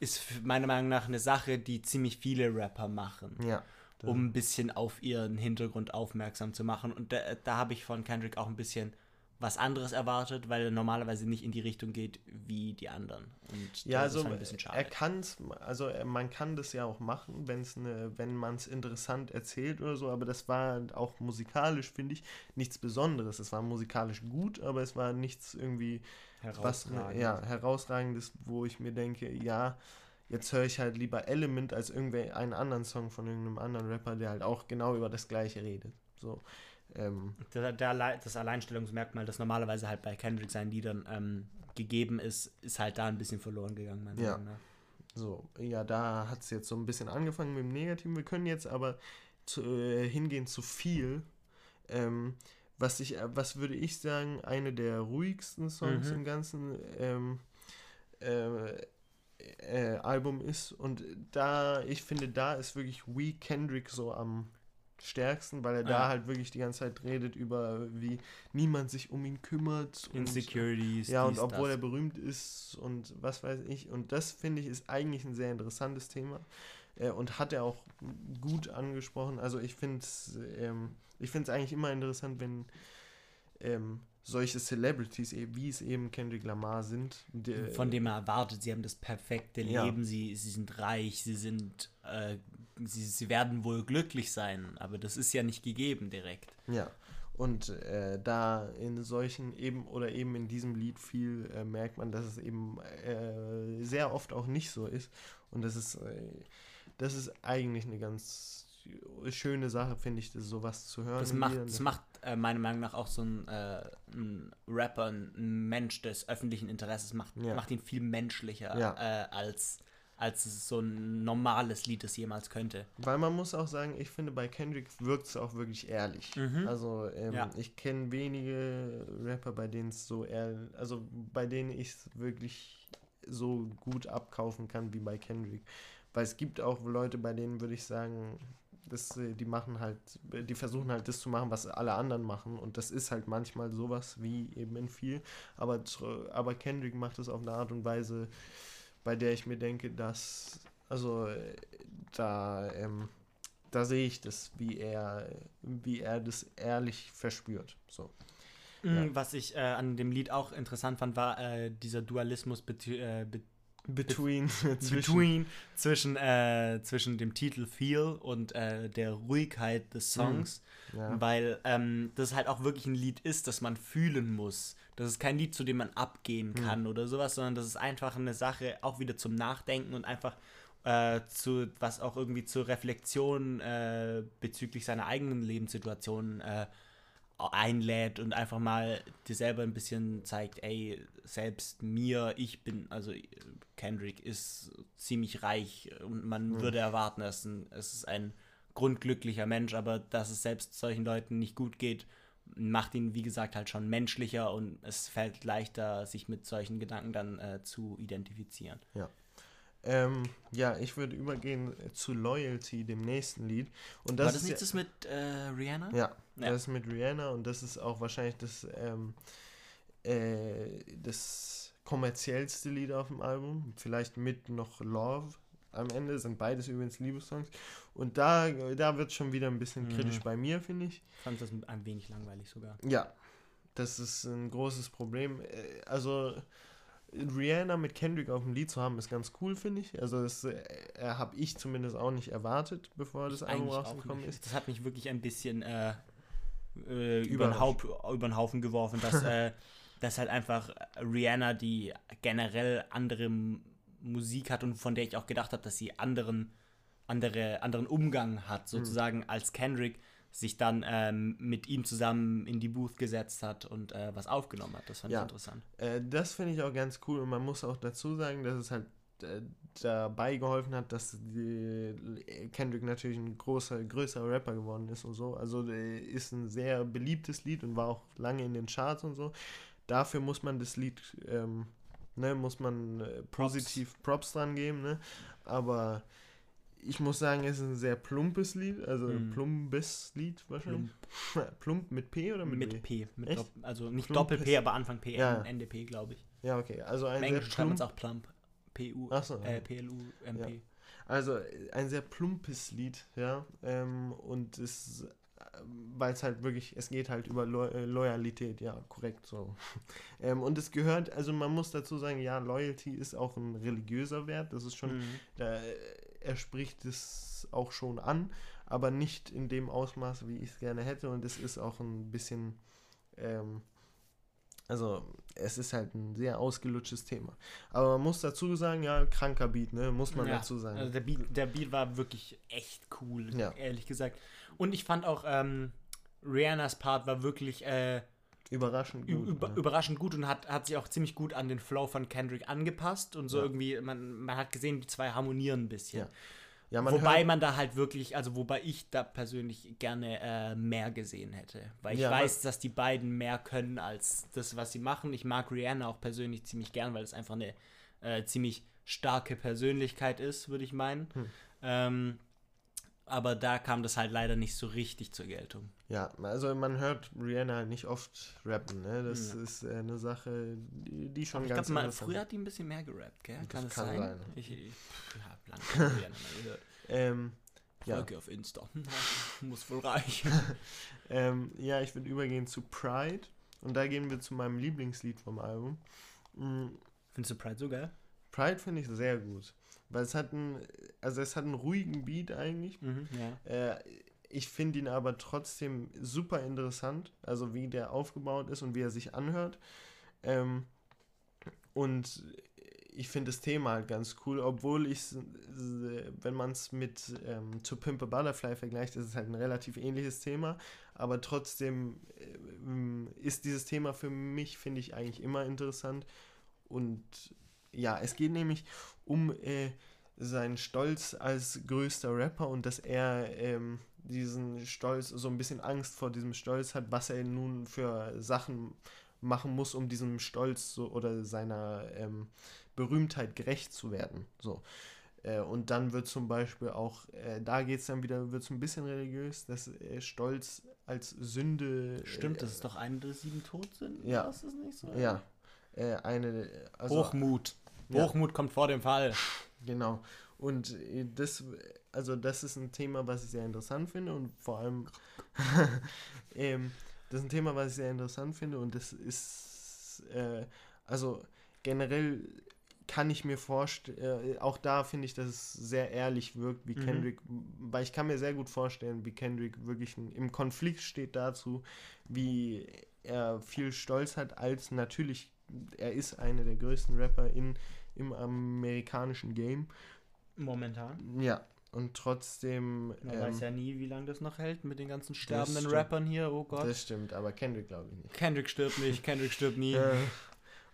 ist meiner Meinung nach eine Sache, die ziemlich viele Rapper machen. Ja um ein bisschen auf ihren Hintergrund aufmerksam zu machen. Und da, da habe ich von Kendrick auch ein bisschen was anderes erwartet, weil er normalerweise nicht in die Richtung geht wie die anderen. Und ja, also halt ein bisschen schade. er kann also man kann das ja auch machen, wenn's ne, wenn man es interessant erzählt oder so, aber das war auch musikalisch, finde ich, nichts Besonderes. Es war musikalisch gut, aber es war nichts irgendwie Herausragend. was ja, herausragendes, wo ich mir denke, ja, jetzt höre ich halt lieber Element als einen anderen Song von irgendeinem anderen Rapper, der halt auch genau über das gleiche redet. So. Ähm, der, der, das Alleinstellungsmerkmal, das normalerweise halt bei Kendrick seinen Liedern ähm, gegeben ist, ist halt da ein bisschen verloren gegangen, meiner ja. Meinung nach. So, ja, da hat es jetzt so ein bisschen angefangen mit dem Negativen. Wir können jetzt aber zu, äh, hingehen zu viel. Ähm, was ich, was würde ich sagen, eine der ruhigsten Songs mhm. im ganzen ähm, äh, äh, Album ist. Und da, ich finde, da ist wirklich We Kendrick so am stärksten, weil er ja. da halt wirklich die ganze Zeit redet über, wie niemand sich um ihn kümmert. Insecurities. Und, ja, und obwohl das. er berühmt ist und was weiß ich. Und das finde ich ist eigentlich ein sehr interessantes Thema. Äh, und hat er auch gut angesprochen. Also ich finde es ähm, ich eigentlich immer interessant, wenn ähm, solche Celebrities, e- wie es eben Kendrick Lamar sind. der- Von dem er erwartet, sie haben das perfekte Ja. Leben, sie, sie sind reich, sie sind, äh, sie, sie werden wohl glücklich sein, aber das ist ja nicht gegeben direkt. Ja. Und äh, da in solchen eben oder eben in diesem Lied viel äh, merkt man, dass es eben äh, sehr oft auch nicht so ist. Und das ist, äh, das ist eigentlich eine ganz schöne Sache, finde ich, das sowas zu hören. Das macht, das macht äh, meiner Meinung nach auch so ein, äh, ein Rapper, ein Mensch des öffentlichen Interesses, macht, Ja. macht ihn viel menschlicher, Ja. äh, als, als es so ein normales Lied es jemals könnte. Weil man muss auch sagen, ich finde, bei Kendrick wirkt es auch wirklich ehrlich. Mhm. Also ähm, Ja. ich kenne wenige Rapper, bei denen es so ehrlich, also bei denen ich es wirklich so gut abkaufen kann wie bei Kendrick. Weil es gibt auch Leute, bei denen würde ich sagen, das, äh, die machen halt, die versuchen halt das zu machen, was alle anderen machen. Und das ist halt manchmal sowas wie eben in viel. Aber, aber Kendrick macht es auf eine Art und Weise, bei der ich mir denke, dass, also äh, da, ähm, da sehe ich das, wie er, wie er das ehrlich verspürt. So. Mhm, Was ich äh, an dem Lied auch interessant fand, war äh, dieser Dualismus betü- äh, Between, zwischen, between zwischen, äh, zwischen dem Titel Feel und äh, der Ruhigkeit des Songs. ja. Weil ähm, das halt auch wirklich ein Lied ist, das man fühlen muss. Das ist kein Lied, zu dem man abgehen kann oder sowas, sondern das ist einfach eine Sache auch wieder zum Nachdenken und einfach äh, zu, was auch irgendwie zur Reflexion äh, bezüglich seiner eigenen Lebenssituation äh, einlädt und einfach mal dir selber ein bisschen zeigt, ey, selbst mir, ich bin, also Kendrick ist ziemlich reich und man würde erwarten, dass ein, es ist ein grundglücklicher Mensch, aber dass es selbst solchen Leuten nicht gut geht, macht ihn, wie gesagt, halt schon menschlicher und es fällt leichter, sich mit solchen Gedanken dann äh, zu identifizieren. Ähm, ja, ich würde übergehen zu Loyalty, dem nächsten Lied. Und das War das ist nicht das mit äh, Rihanna? ja, Ja. das ist mit Rihanna und das ist auch wahrscheinlich das, ähm, äh, das kommerziellste Lied auf dem Album. Vielleicht mit noch Love am Ende, sind beides übrigens Liebessongs. Und da, da wird schon wieder ein bisschen kritisch Mhm. bei mir, finde ich. Ich fand das ein wenig langweilig sogar. Ja, das ist ein großes Problem. Äh, Also Rihanna mit Kendrick auf dem Lied zu haben, ist ganz cool, finde ich. Also das äh, habe ich zumindest auch nicht erwartet, bevor das Album rausgekommen ist. Das hat mich wirklich ein bisschen äh, äh, über, den. Haupt, über den Haufen geworfen, dass, äh, dass halt einfach Rihanna, die generell andere Musik hat und von der ich auch gedacht habe, dass sie anderen, andere, anderen Umgang Hm. hat, sozusagen als Kendrick sich dann ähm, mit ihm zusammen in die Booth gesetzt hat und äh, was aufgenommen hat. Das fand Ja. ich interessant. Äh, das finde ich auch ganz cool und man muss auch dazu sagen, dass es halt äh, dabei geholfen hat, dass die, Kendrick natürlich ein großer, größerer Rapper geworden ist und so. Also äh, ist ein sehr beliebtes Lied und war auch lange in den Charts und so. Dafür muss man das Lied, ähm, ne, muss man äh, positiv Props dran geben, ne? Aber ich muss sagen, es ist ein sehr plumpes Lied, also Mhm. plumpes Lied wahrscheinlich. Plump, mit P oder mit, Mit? P. Mit Echt? Dopp also nicht Plump Doppel-P, ist- aber Anfang P, Ja. Ende P, glaube ich. Ja, okay. Also ein Im sehr Englischen schreibt man es plump, auch Plump. P-U, so, äh. P-L-U-M-P. Ja. Also ein sehr plumpes Lied, ja. Ähm, und es, weil es halt wirklich, es geht halt über Lo äh, Loyalität, ja, korrekt so. ähm, und es gehört, also man muss dazu sagen, ja, Loyalty ist auch ein religiöser Wert, das ist schon, Mhm. da, er spricht es auch schon an, aber nicht in dem Ausmaß, wie ich es gerne hätte. Und es ist auch ein bisschen, ähm, also es ist halt ein sehr ausgelutschtes Thema. Aber man muss dazu sagen, ja, kranker Beat, ne? Muss man Ja, dazu sagen. Also der, Beat, der Beat war wirklich echt cool, Ja. ehrlich gesagt. Und ich fand auch, ähm, Rihannas Part war wirklich äh, Überraschend gut. über, ne? überraschend gut und hat, hat sich auch ziemlich gut an den Flow von Kendrick angepasst und so Ja. irgendwie, man, man hat gesehen, die zwei harmonieren ein bisschen. Ja. Ja, man wobei man da halt wirklich, also wobei ich da persönlich gerne äh, mehr gesehen hätte. Weil ich Ja, weiß, dass die beiden mehr können als das, was sie machen. Ich mag Rihanna auch persönlich ziemlich gern, weil es einfach eine äh, ziemlich starke Persönlichkeit ist, würde ich meinen. Hm. Ähm, aber da kam das halt leider nicht so richtig zur Geltung. ja, also man hört Rihanna halt nicht oft rappen, ne? Das Ja. ist eine Sache, die, die schon Ich ganz glaube, mal interessant früher hat die ein bisschen mehr gerappt, gell? Das Kann das kann sein? sein. Ich, ich habe lange Rihanna mehr gehört. Ähm, ja. Folge auf Insta. Muss wohl reichen. Ähm, ja, ich würde übergehen zu Pride. und da gehen wir zu meinem Lieblingslied vom Album. Mm, Findest du Pride so geil? Pride finde ich sehr gut, weil es hat einen, also es hat einen ruhigen Beat eigentlich. Mhm, ja. Äh, ich finde ihn aber trotzdem super interessant, also wie der aufgebaut ist und wie er sich anhört. Ähm, und ich finde das Thema halt ganz cool, obwohl ich, wenn man es mit ähm, To Pimp a Butterfly vergleicht, ist es halt ein relativ ähnliches Thema, aber trotzdem äh, ist dieses Thema für mich, finde ich, eigentlich immer interessant. Und ja, es geht nämlich um äh, seinen Stolz als größter Rapper und dass er ähm, diesen Stolz, so ein bisschen Angst vor diesem Stolz hat, was er nun für Sachen machen muss, um diesem Stolz so, oder seiner ähm, Berühmtheit gerecht zu werden. So. Äh, und dann wird zum Beispiel auch, äh, da geht es dann wieder, wird es ein bisschen religiös, dass äh, Stolz als Sünde. Stimmt, das ist doch eine der sieben Todsünden. Ja. Ist das nicht so? Ja. Äh, eine. Also, Hochmut. Ja. Hochmut kommt vor dem Fall. Genau. Und das, also das ist ein Thema, was ich sehr interessant finde und vor allem, ähm, das ist ein Thema, was ich sehr interessant finde und das ist, äh, also generell kann ich mir vorstellen, äh, auch da finde ich, dass es sehr ehrlich wirkt, wie Mhm. Kendrick, weil ich kann mir sehr gut vorstellen, wie Kendrick wirklich ein, im Konflikt steht dazu, wie er viel Stolz hat, als natürlich, er ist einer der größten Rapper in, im amerikanischen Game. Momentan. Ja, und trotzdem. Man ähm, weiß ja nie, wie lange das noch hält mit den ganzen sterbenden. Rappern hier. Oh Gott. Das stimmt, aber Kendrick glaube ich nicht. Kendrick stirbt nicht, Kendrick stirbt nie.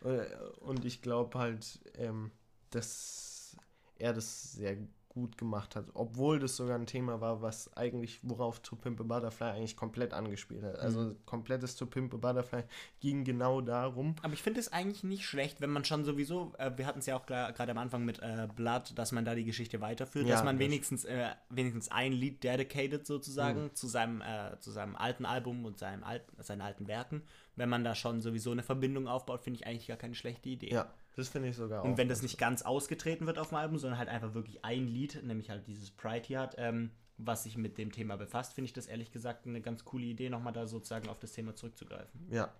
Und ich glaube halt, ähm, dass er das sehr gut gemacht hat, obwohl das sogar ein Thema war, was eigentlich, worauf To Pimp a Butterfly eigentlich komplett angespielt hat. Also Mhm. komplettes To Pimp a Butterfly ging genau darum. Aber ich finde es eigentlich nicht schlecht, wenn man schon sowieso, äh, wir hatten es ja auch gerade am Anfang mit äh, Blood, dass man da die Geschichte weiterführt, Ja, dass man wenigstens, äh, wenigstens ein Lied dedicated sozusagen zu, seinem, äh, zu seinem alten Album und seinem alten, seinen alten Werken. Wenn man da schon sowieso eine Verbindung aufbaut, finde ich eigentlich gar keine schlechte Idee. Ja, das finde ich sogar auch. Und wenn das nicht ganz ausgetreten wird auf dem Album, sondern halt einfach wirklich ein Lied, nämlich halt dieses Pride hier hat, ähm, was sich mit dem Thema befasst, finde ich das ehrlich gesagt eine ganz coole Idee, nochmal da sozusagen auf das Thema zurückzugreifen. Ja.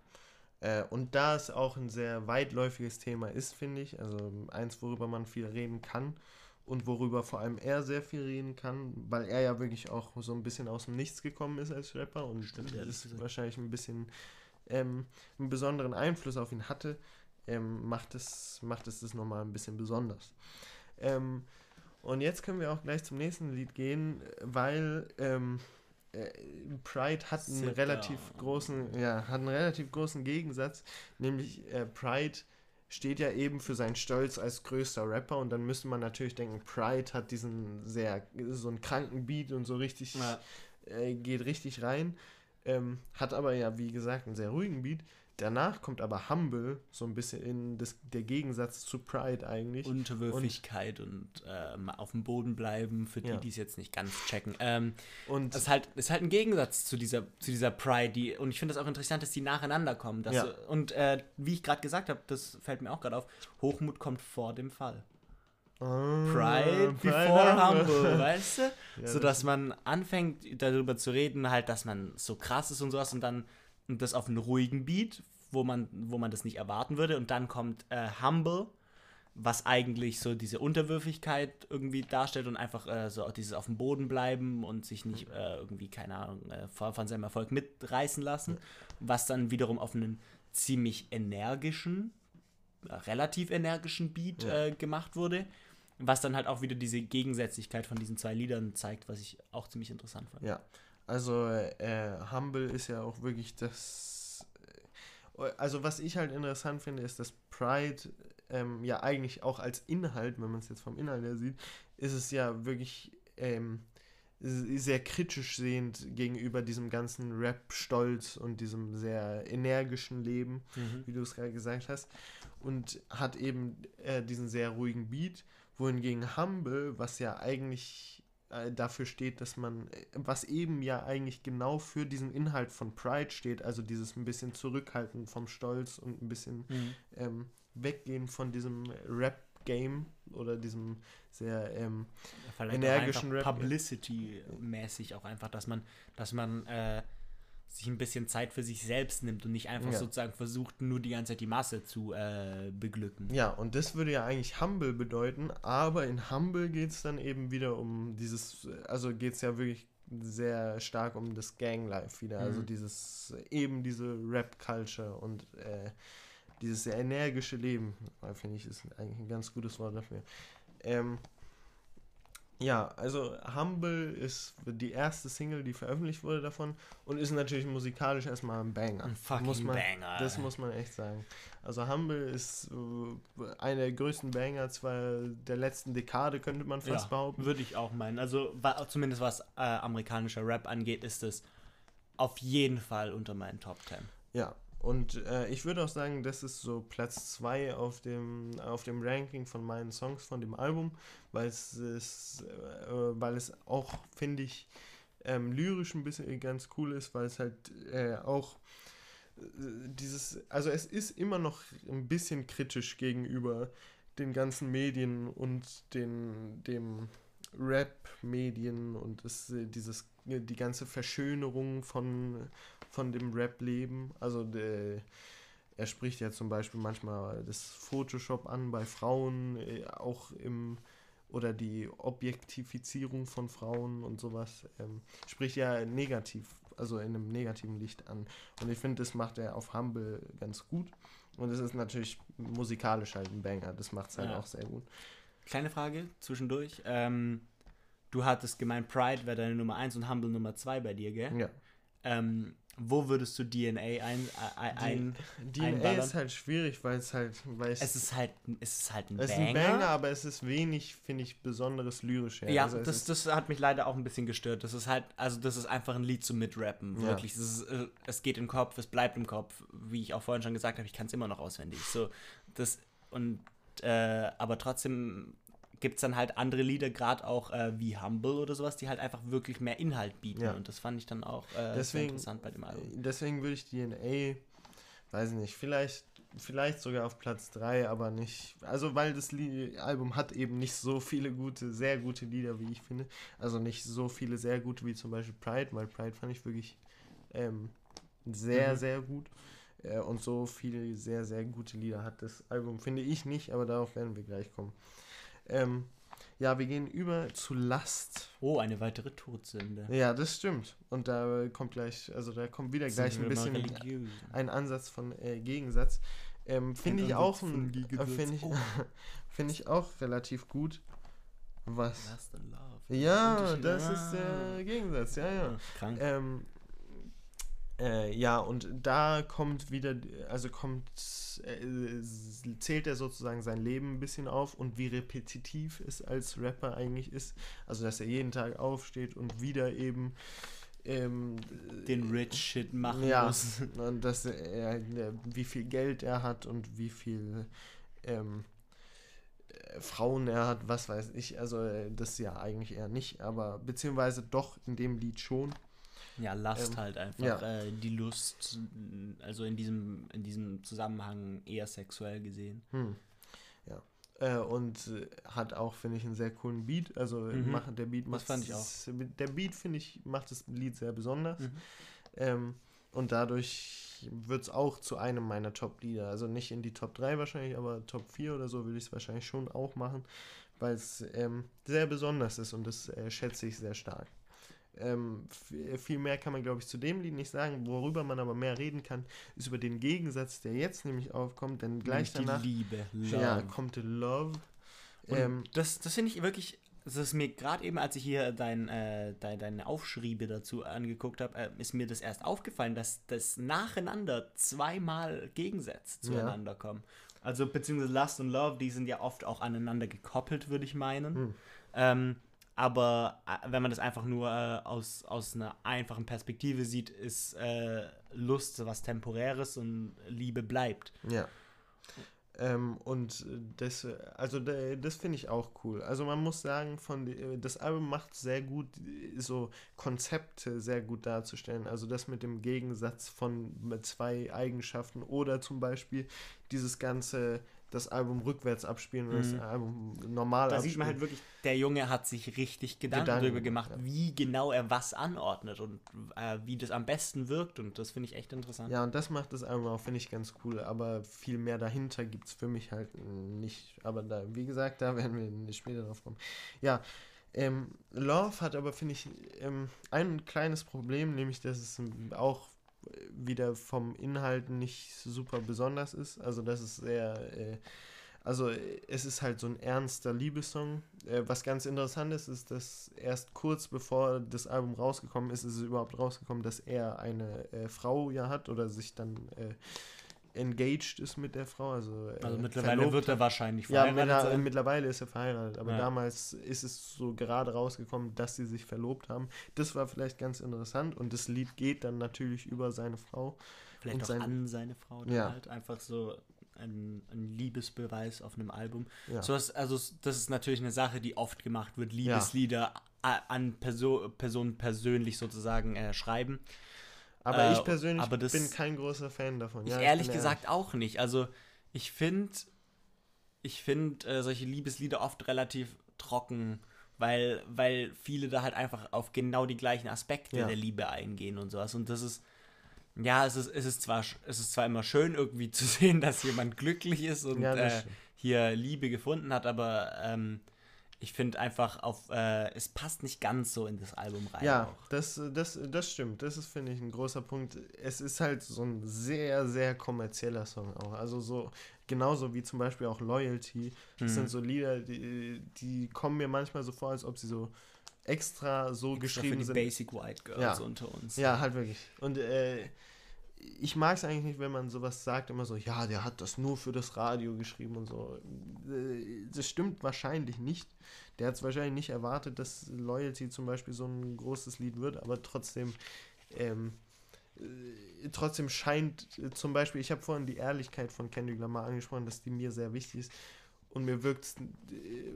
Äh, und da es auch ein sehr weitläufiges Thema ist, finde ich, also eins, worüber man viel reden kann und worüber vor allem er sehr viel reden kann, weil er ja wirklich auch so ein bisschen aus dem Nichts gekommen ist als Rapper und Stimmt, das gesagt. wahrscheinlich ein bisschen ähm, einen besonderen Einfluss auf ihn hatte, ähm, macht, es, macht es das nochmal ein bisschen besonders. Ähm, und jetzt können wir auch gleich zum nächsten Lied gehen, weil ähm, äh, Pride hat einen Sit relativ down. großen, ja, hat einen relativ großen Gegensatz, nämlich äh, Pride steht ja eben für seinen Stolz als größter Rapper und dann müsste man natürlich denken, Pride hat diesen sehr, so einen kranken Beat und so richtig, äh, geht richtig rein, ähm, hat aber ja, wie gesagt, einen sehr ruhigen Beat. Danach kommt aber Humble, so ein bisschen in das, der Gegensatz zu Pride eigentlich. Unterwürfigkeit und, ähm, auf dem Boden bleiben, für die, Ja. die es jetzt nicht ganz checken. Ähm, und das ist halt, ist halt ein Gegensatz zu dieser, zu dieser Pride, die, und ich finde es auch interessant, dass die nacheinander kommen. Ja. so- und äh, wie ich gerade gesagt habe, das fällt mir auch gerade auf, Hochmut kommt vor dem Fall. Ah, Pride before humble, weißt du? Ja, so dass man anfängt darüber zu reden, halt, dass man so krass ist und sowas und dann und das auf einen ruhigen Beat, wo man, wo man das nicht erwarten würde und dann kommt äh, Humble, was eigentlich so diese Unterwürfigkeit irgendwie darstellt und einfach äh, so dieses auf dem Boden bleiben und sich nicht äh, irgendwie, keine Ahnung, äh, von von seinem Erfolg mitreißen lassen, was dann wiederum auf einen ziemlich energischen, äh, relativ energischen Beat Ja. äh, gemacht wurde. Was dann halt auch wieder diese Gegensätzlichkeit von diesen zwei Liedern zeigt, was ich auch ziemlich interessant fand. Ja, also Humble ist ja auch wirklich das. Also was ich halt interessant finde, ist, dass Pride ähm, ja eigentlich auch als Inhalt, wenn man es jetzt vom Inhalt her sieht, ist es ja wirklich ähm, sehr kritisch sehend gegenüber diesem ganzen Rap-Stolz und diesem sehr energischen Leben wie du es gerade gesagt hast, und hat eben äh, diesen sehr ruhigen Beat, wohingegen Humble, was ja eigentlich dafür steht, dass man, äh, was eben ja eigentlich genau für diesen Inhalt von Pride steht, also dieses ein bisschen Zurückhalten vom Stolz und ein bisschen Mhm. ähm, weggehen von diesem Rap-Game oder diesem sehr, ähm, Energischen Rap. Publicity-mäßig auch einfach, dass man, dass man äh, sich ein bisschen Zeit für sich selbst nimmt und nicht einfach Ja. sozusagen versucht, nur die ganze Zeit die Masse zu äh, beglücken. Ja, und das würde ja eigentlich Humble bedeuten, aber in Humble geht es dann eben wieder um dieses, also geht es ja wirklich sehr stark um das Ganglife wieder, also Mhm. dieses, eben diese Rap-Culture und äh, dieses sehr energische Leben, finde ich, ist eigentlich ein ganz gutes Wort dafür. Ähm, ja, also Humble ist die erste Single, die veröffentlicht wurde davon und ist natürlich musikalisch erstmal ein Banger. Ein fucking muss man, Banger. Das muss man echt sagen. Also Humble ist äh, einer der größten Banger zwar der letzten Dekade, könnte man fast ja, behaupten. Würde ich auch meinen. Also wa zumindest was äh, amerikanischer Rap angeht, ist es auf jeden Fall unter meinen Top 10. Ja, und äh, ich würde auch sagen, das ist so Platz 2 auf dem, auf dem Ranking von meinen Songs von dem Album, weil es ist, äh, weil es auch, finde ich, ähm, lyrisch ein bisschen ganz cool ist, weil es halt äh, auch äh, dieses, also es ist immer noch ein bisschen kritisch gegenüber den ganzen Medien und den, dem Rap-Medien und es, äh, dieses, die ganze Verschönerung von, von dem Rap-Leben. Also der, er spricht ja zum Beispiel manchmal das Photoshop an bei Frauen, äh, auch im oder die Objektifizierung von Frauen und sowas, ähm, spricht ja negativ, also in einem negativen Licht an. Und ich finde, das macht er auf Humble ganz gut. Und es ist natürlich musikalisch halt ein Banger, das macht es halt Ja. auch sehr gut. Kleine Frage zwischendurch. Ähm, du hattest gemeint, Pride wäre deine Nummer 1 und Humble Nummer 2 bei dir, gell? Ja. Ähm, wo würdest du DNA ein, ein, ein DNA einballern? ist halt schwierig, weil es halt, weil es ist halt es ist halt ein es ist Banger. ein Banger, aber es ist wenig, finde ich, besonderes lyrisch. her. Ja, Also es das, ist, das hat mich leider auch ein bisschen gestört. Das ist halt, also das ist einfach ein Lied zum Mitrappen. Ja. Wirklich. Das ist, äh, es geht im Kopf, es bleibt im Kopf. Wie ich auch vorhin schon gesagt habe, ich kann es immer noch auswendig. So, das, und äh, aber trotzdem gibt es dann halt andere Lieder, gerade auch äh, wie Humble oder sowas, die halt einfach wirklich mehr Inhalt bieten. Ja. Und das fand ich dann auch äh, Deswegen- interessant bei dem Album. deswegen würde ich DNA, weiß ich nicht, vielleicht, vielleicht sogar auf Platz 3, aber nicht. Also, weil das Lie Album hat eben nicht so viele gute, sehr gute Lieder, wie ich finde. Also nicht so viele sehr gute wie zum Beispiel Pride, weil Pride fand ich wirklich ähm, sehr, Mhm. sehr gut. Äh, und so viele sehr, sehr gute Lieder hat das Album, finde ich nicht, aber darauf werden wir gleich kommen. Ähm, ja, wir gehen über zu Last. Oh, eine weitere Todsünde. Ja, das stimmt. Und da kommt gleich, also da kommt wieder gleich ein bisschen religiös. ein Ansatz von äh, Gegensatz. Ähm, finde ich auch äh, finde ich, Oh. finde ich auch relativ gut. Was? Last and Love. Ja, das Ah. ist der Gegensatz, ja, ja. Ah, Krank. Ähm, äh, ja, und da kommt wieder, also kommt, äh, zählt er sozusagen sein Leben ein bisschen auf und wie repetitiv es als Rapper eigentlich ist. Also, dass er jeden Tag aufsteht und wieder eben ähm, den Rich Shit machen ja, muss. und dass er, äh, wie viel Geld er hat und wie viel ähm, äh, Frauen er hat, was weiß ich. Also äh, das ja eigentlich eher nicht, aber beziehungsweise doch in dem Lied schon. Ja, Last Ähm, halt einfach. ja. Äh, die Lust, äh, also in diesem, in diesem Zusammenhang eher sexuell gesehen. Hm. Ja. Äh, und äh, hat auch, finde ich, einen sehr coolen Beat. Also Mhm. macht, der Beat macht es- Der Beat, finde ich, macht das Lied sehr besonders. Mhm. Ähm, und dadurch wird es auch zu einem meiner Top-Lieder. Also nicht in die Top 3 wahrscheinlich, aber Top 4 oder so würde ich es wahrscheinlich schon auch machen, weil es ähm, sehr besonders ist und das äh, schätze ich sehr stark. Ähm, viel mehr kann man, glaube ich, zu dem Lied nicht sagen. Worüber man aber mehr reden kann, ist über den Gegensatz, der jetzt nämlich aufkommt, denn gleich Nämlich danach Die Liebe. ja, Love. kommt Love. Ähm, das das finde ich wirklich, das ist mir gerade eben, als ich hier dein, äh, dein, deine Aufschriebe dazu angeguckt habe, äh, ist mir das erst aufgefallen, dass das nacheinander zweimal Gegensätze Ja. zueinander kommen. Also beziehungsweise Lust und Love, die sind ja oft auch aneinander gekoppelt, würde ich meinen. Hm. Ähm, aber äh, wenn man das einfach nur äh, aus, aus einer einfachen Perspektive sieht, ist äh, Lust was Temporäres und Liebe bleibt. Ja. Ähm, und das, also da- das finde ich auch cool. Also man muss sagen, von das Album macht sehr gut, so Konzepte sehr gut darzustellen. Also das mit dem Gegensatz von zwei Eigenschaften oder zum Beispiel dieses ganze das Album rückwärts abspielen oder das Mhm. Album normal Da abspielen. sieht man halt wirklich, der Junge hat sich richtig Gedanken, Gedanken, darüber gemacht, ja. wie genau er was anordnet und äh, wie das am besten wirkt. Und das finde ich echt interessant. Ja, und das macht das Album auch, finde ich, ganz cool. Aber viel mehr dahinter gibt es für mich halt nicht. Aber da, wie gesagt, da werden wir später drauf kommen. Ja, ähm, Love hat aber, finde ich, ähm, ein kleines Problem, nämlich, dass es auch wieder vom Inhalt nicht super besonders ist. Also, dass es sehr. Äh, also es ist halt so ein ernster Liebessong. Äh, was ganz interessant ist, ist, dass erst kurz bevor das Album rausgekommen ist, ist es überhaupt rausgekommen, dass er eine äh, Frau ja hat oder sich dann äh, engaged ist mit der Frau. Also, äh, Also mittlerweile verlobt wird er wahrscheinlich Ja, verheiratet mittler- sein. mittlerweile ist er verheiratet, aber Ja. damals ist es so gerade rausgekommen, dass sie sich verlobt haben. Das war vielleicht ganz interessant und das Lied geht dann natürlich über seine Frau. Vielleicht und auch sein- an seine Frau dann Ja. halt. Einfach so ein, ein Liebesbeweis auf einem Album. Ja. So was, also das ist natürlich eine Sache, die oft gemacht wird, Liebeslieder a- an Perso Personen persönlich sozusagen äh, schreiben. Aber Äh, ich persönlich aber das- bin kein großer Fan davon. Ich Ja, ehrlich bin gesagt auch nicht. Also ich finde, ich finde äh, solche Liebeslieder oft relativ trocken, weil, weil viele da halt einfach auf genau die gleichen Aspekte Ja. der Liebe eingehen und sowas. Und das ist, ja, es ist, es ist zwar, es ist zwar immer schön irgendwie zu sehen, dass jemand glücklich ist und Ja, äh, hier Liebe gefunden hat, aber ähm, ich finde einfach auf, äh, es passt nicht ganz so in das Album rein. Ja, auch. das, das, das stimmt. Das ist, finde ich, ein großer Punkt. Es ist halt so ein sehr, sehr kommerzieller Song auch. Also so, genauso wie zum Beispiel auch Loyalty. Das Mhm. sind so Lieder, die, die kommen mir manchmal so vor, als ob sie so extra so Extra geschrieben für die sind. Basic White Girls Ja. unter uns. Ja, halt wirklich. Und äh, ich mag es eigentlich nicht, wenn man sowas sagt, immer so, ja, der hat das nur für das Radio geschrieben und so. Äh, Das stimmt wahrscheinlich nicht. Der hat es wahrscheinlich nicht erwartet, dass Loyalty zum Beispiel so ein großes Lied wird, aber trotzdem, ähm, äh, trotzdem scheint äh, zum Beispiel, ich habe vorhin die Ehrlichkeit von Kendrick Lamar angesprochen, dass die mir sehr wichtig ist. Und mir wirkt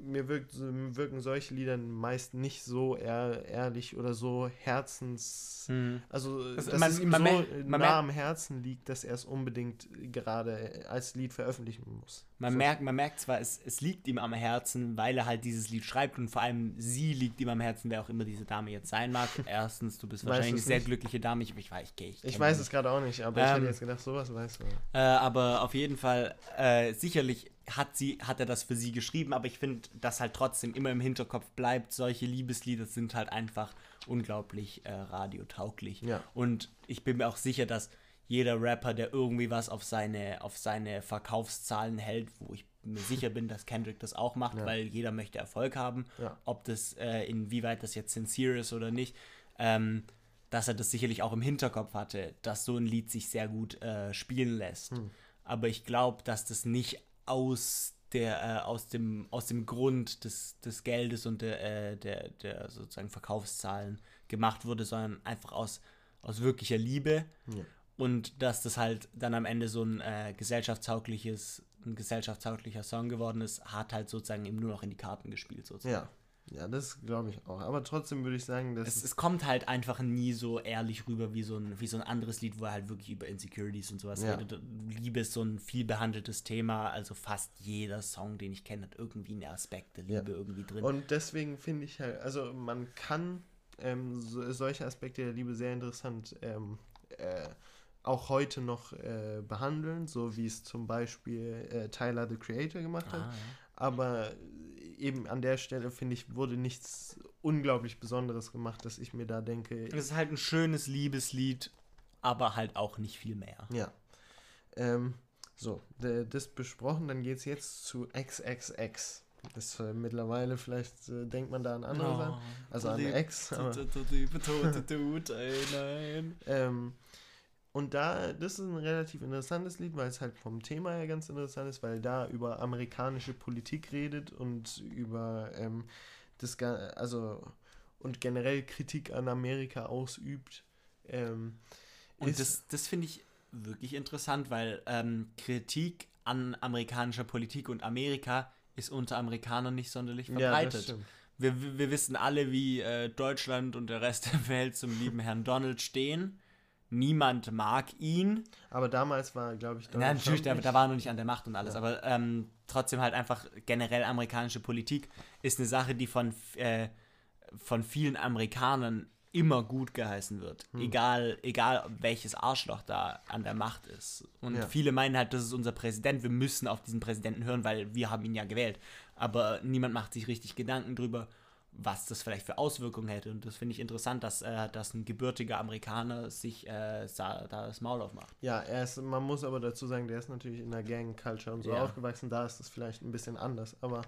mir wirkt mir wirken solche Lieder meist nicht so ehr, ehrlich oder so herzens Mhm. also, Also dass man- es ihm man so man nah am Herzen liegt, dass er es unbedingt gerade als Lied veröffentlichen muss. Man, So. merkt, man merkt zwar, es, es liegt ihm am Herzen, weil er halt dieses Lied schreibt und vor allem sie liegt ihm am Herzen, wer auch immer diese Dame jetzt sein mag. Erstens, du bist Weißt wahrscheinlich eine sehr nicht? glückliche Dame. Ich, ich weiß, ich, ich, Ich weiß es gerade auch nicht, aber ich Ähm, hätte jetzt gedacht, sowas weiß man. Äh, aber auf jeden Fall, äh, sicherlich hat, sie, hat er das für sie geschrieben, aber ich finde, dass halt trotzdem immer im Hinterkopf bleibt, solche Liebeslieder sind halt einfach unglaublich äh, radiotauglich. Ja. Und ich bin mir auch sicher, dass jeder Rapper, der irgendwie was auf seine, auf seine Verkaufszahlen hält, wo ich mir sicher bin, dass Kendrick das auch macht, Ja. weil jeder möchte Erfolg haben, Ja. ob das, äh, inwieweit das jetzt sincere ist oder nicht, ähm, dass er das sicherlich auch im Hinterkopf hatte, dass so ein Lied sich sehr gut äh, spielen lässt. Hm. Aber ich glaube, dass das nicht aus der, äh, aus dem, aus dem Grund des, des Geldes und der, äh, der, der sozusagen Verkaufszahlen gemacht wurde, sondern einfach aus, aus wirklicher Liebe. Ja. Und dass das halt dann am Ende so ein äh, gesellschaftstaugliches, ein gesellschaftstauglicher Song geworden ist, hat halt sozusagen ihm nur noch in die Karten gespielt. Sozusagen. Ja. Ja, das glaube ich auch. Aber trotzdem würde ich sagen, dass Es, es kommt halt einfach nie so ehrlich rüber wie so, ein, wie so ein anderes Lied, wo er halt wirklich über Insecurities und sowas Ja. redet. Liebe ist so ein viel behandeltes Thema, also fast jeder Song, den ich kenne, hat irgendwie einen Aspekt der Ja. Liebe irgendwie drin. Und deswegen finde ich halt, also man kann ähm, so, solche Aspekte der Liebe sehr interessant ähm, äh, auch heute noch äh, behandeln, so wie es zum Beispiel äh, Tyler the Creator gemacht hat. Ah, ja. Aber eben an der Stelle, finde ich, wurde nichts unglaublich Besonderes gemacht, dass ich mir da denke, Es ist halt ein schönes Liebeslied, aber halt auch nicht viel mehr. ja. Ähm, so, das besprochen, dann geht es jetzt zu XXX. Das äh, mittlerweile, vielleicht äh, denkt man da an andere Sachen. Also an Ex, Liebe tote Dude, ey, nein. Ähm, und da, das ist ein relativ interessantes Lied, weil es halt vom Thema her ganz interessant ist, weil da über amerikanische Politik redet und über ähm, das, also und generell Kritik an Amerika ausübt. Ähm, Und ist- das, das finde ich wirklich interessant, weil ähm, Kritik an amerikanischer Politik und Amerika ist unter Amerikanern nicht sonderlich ja, verbreitet. wir, wir wir wissen alle, wie äh, Deutschland und der Rest der Welt zum lieben Herrn Donald stehen. Niemand mag ihn. Aber damals war, glaube ich, Nein, natürlich, da, da war er noch nicht an der Macht und alles, ja. aber ähm, trotzdem halt einfach generell amerikanische Politik ist eine Sache, die von, äh, von vielen Amerikanern immer gut geheißen wird. Hm. Egal, egal welches Arschloch da an der Macht ist. Und ja. viele meinen halt, das ist unser Präsident, wir müssen auf diesen Präsidenten hören, weil wir haben ihn ja gewählt. Aber niemand macht sich richtig Gedanken drüber, was das vielleicht für Auswirkungen hätte. Und das finde ich interessant, dass, äh, dass ein gebürtiger Amerikaner sich äh, da, da, das Maul aufmacht. Ja, er ist, man muss aber dazu sagen, der ist natürlich in der Gang-Culture und so ja. aufgewachsen, da ist das vielleicht ein bisschen anders. Aber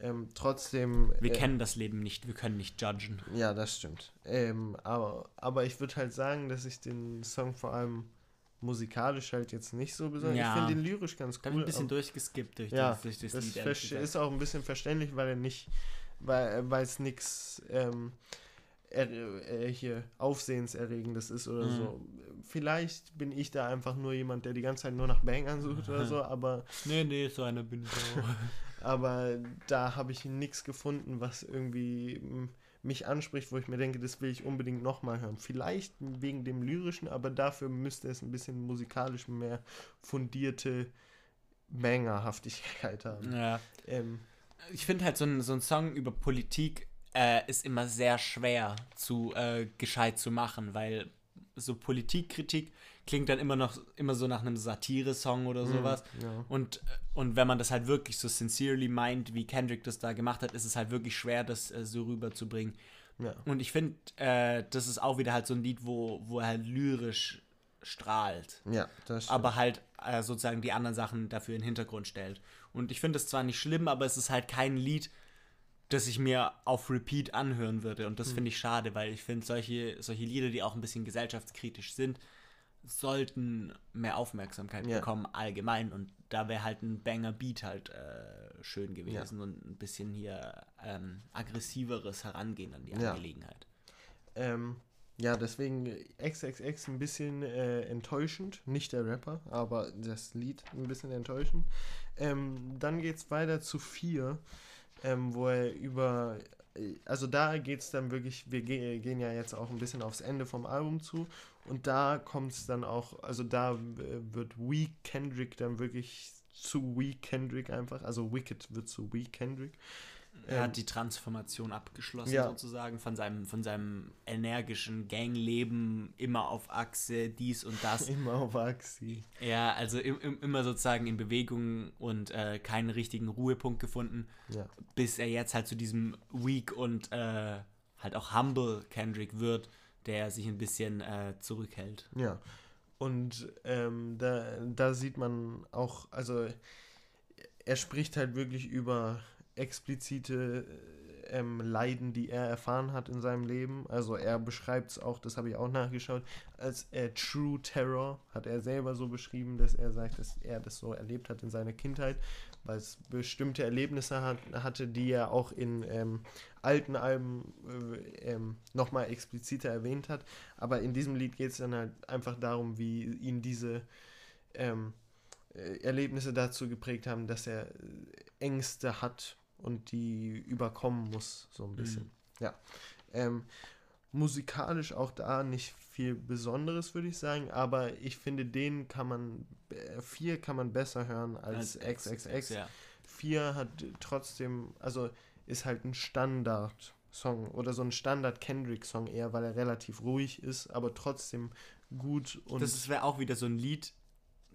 ähm, trotzdem. Wir äh, kennen das Leben nicht, wir können nicht judgen. Ja, das stimmt. Ähm, aber, aber ich würde halt sagen, dass ich den Song vor allem musikalisch halt jetzt nicht so besonders. Ja. Ich finde den lyrisch ganz cool. Da ein bisschen durchgeskippt durch, ja, durch das, das Lied. ist auch ein bisschen verständlich, weil er nicht, weil es nichts ähm, er hier Aufsehenserregendes ist oder mhm. so. Vielleicht bin ich da einfach nur jemand, der die ganze Zeit nur nach Bangern sucht oder so, aber. Nee, nee, so einer bin ich auch. aber da habe ich nichts gefunden, was irgendwie mich anspricht, wo ich mir denke, das will ich unbedingt nochmal hören. Vielleicht wegen dem Lyrischen, aber dafür müsste es ein bisschen musikalisch mehr fundierte Bangerhaftigkeit haben. Ja. Ähm, ich finde halt so ein, so ein Song über Politik äh, ist immer sehr schwer zu äh, gescheit zu machen, weil so Politikkritik klingt dann immer noch immer so nach einem Satire-Song oder mhm, sowas. Mm, ja. Und, und wenn man das halt wirklich so sincerely meint, wie Kendrick das da gemacht hat, ist es halt wirklich schwer, das äh, so rüberzubringen. Ja. Und ich finde, äh, das ist auch wieder halt so ein Lied, wo, wo er halt lyrisch strahlt. Ja, das stimmt. Aber halt äh, sozusagen die anderen Sachen dafür in den Hintergrund stellt. Und ich finde es zwar nicht schlimm, aber es ist halt kein Lied, das ich mir auf Repeat anhören würde. Und das hm. finde ich schade, weil ich finde, solche, solche Lieder, die auch ein bisschen gesellschaftskritisch sind, sollten mehr Aufmerksamkeit ja. bekommen allgemein und da wäre halt ein Banger Beat halt äh, schön gewesen ja. und ein bisschen hier ähm, aggressiveres Herangehen an die ja. Angelegenheit. Ähm, ja, deswegen XXX ein bisschen äh, enttäuschend, nicht der Rapper, aber das Lied ein bisschen enttäuschend. Ähm, dann es weiter zu 4, ähm, wo er über also da geht es dann wirklich, wir gehen ja jetzt auch ein bisschen aufs Ende vom Album zu und da kommt es dann auch, also da wird Weak Kendrick dann wirklich zu Weak Kendrick einfach, also Wicked wird zu Weak Kendrick. Er hat ähm, die Transformation abgeschlossen, ja. sozusagen, von seinem, von seinem energischen Gangleben, immer auf Achse, dies und das. immer auf Achse. Ja, also im, im, immer sozusagen in Bewegung und äh, keinen richtigen Ruhepunkt gefunden, ja. bis er jetzt halt zu diesem weak und äh, halt auch humble Kendrick wird, der sich ein bisschen äh, zurückhält. Ja. Und ähm, da, da sieht man auch, also er spricht halt wirklich über explizite ähm, Leiden, die er erfahren hat in seinem Leben. Also er beschreibt es auch, das habe ich auch nachgeschaut, als äh, True Terror, hat er selber so beschrieben, dass er sagt, dass er das so erlebt hat in seiner Kindheit, weil es bestimmte Erlebnisse hat, hatte, die er auch in ähm, alten Alben äh, ähm, nochmal expliziter erwähnt hat. Aber in diesem Lied geht es dann halt einfach darum, wie ihn diese ähm, äh, Erlebnisse dazu geprägt haben, dass er äh, Ängste hat und die überkommen muss, so ein bisschen. Mhm. Ja. Ähm, musikalisch auch da nicht viel Besonderes, würde ich sagen, aber ich finde, den kann man, äh, vier kann man besser hören als, als XXX. Ja. Vier hat trotzdem, also ist halt ein Standard-Song oder so ein Standard-Kendrick-Song eher, weil er relativ ruhig ist, aber trotzdem gut und. Das wäre auch wieder so ein Lied,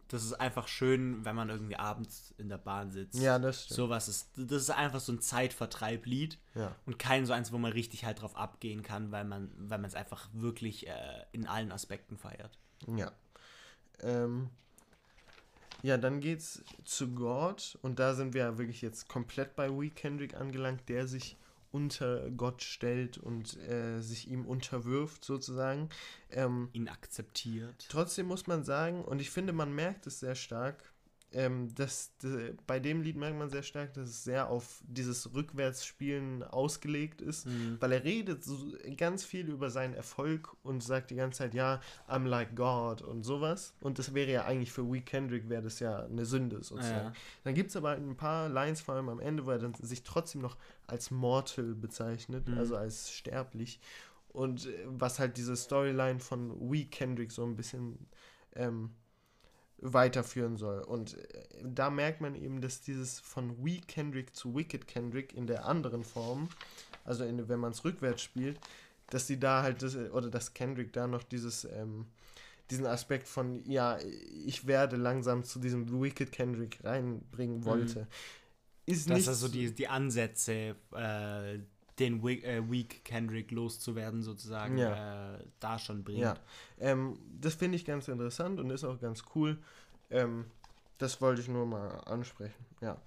das ist einfach schön, wenn man irgendwie abends in der Bahn sitzt. Ja, das stimmt. Sowas ist, das ist einfach so ein Zeitvertreiblied ja. und kein so eins, wo man richtig halt drauf abgehen kann, weil man, weil man es einfach wirklich äh, in allen Aspekten feiert. Ja. Ähm, ja, dann geht's zu God und da sind wir wirklich jetzt komplett bei Week Kendrick angelangt, der sich unter Gott stellt und äh, sich ihm unterwirft sozusagen. Ähm, Ihn akzeptiert. Trotzdem muss man sagen, und ich finde, man merkt es sehr stark, ähm, das, das, bei dem Lied merkt man sehr stark, dass es sehr auf dieses Rückwärtsspielen ausgelegt ist, mhm. weil er redet so ganz viel über seinen Erfolg und sagt die ganze Zeit, ja, I'm like God und sowas. Und das wäre ja eigentlich für Week Kendrick wäre das ja eine Sünde sozusagen. Ja. Dann gibt es aber ein paar Lines, vor allem am Ende, wo er dann sich trotzdem noch als Mortal bezeichnet, mhm. also als sterblich. und äh, was halt diese Storyline von We Kendrick so ein bisschen ähm, weiterführen soll. Und äh, da merkt man eben, dass dieses von We Kendrick zu Wicked Kendrick in der anderen Form, also in, wenn man es rückwärts spielt, dass sie da halt, das, oder dass Kendrick da noch dieses, ähm, diesen Aspekt von, ja, ich werde langsam zu diesem Wicked Kendrick reinbringen wollte. Mhm. Ist dass er so die, die Ansätze, äh, den Weak, äh, Weak Kendrick loszuwerden, sozusagen, ja. äh, da schon bringt. Ja, ähm, das finde ich ganz interessant und ist auch ganz cool. Ähm, das wollte ich nur mal ansprechen, ja.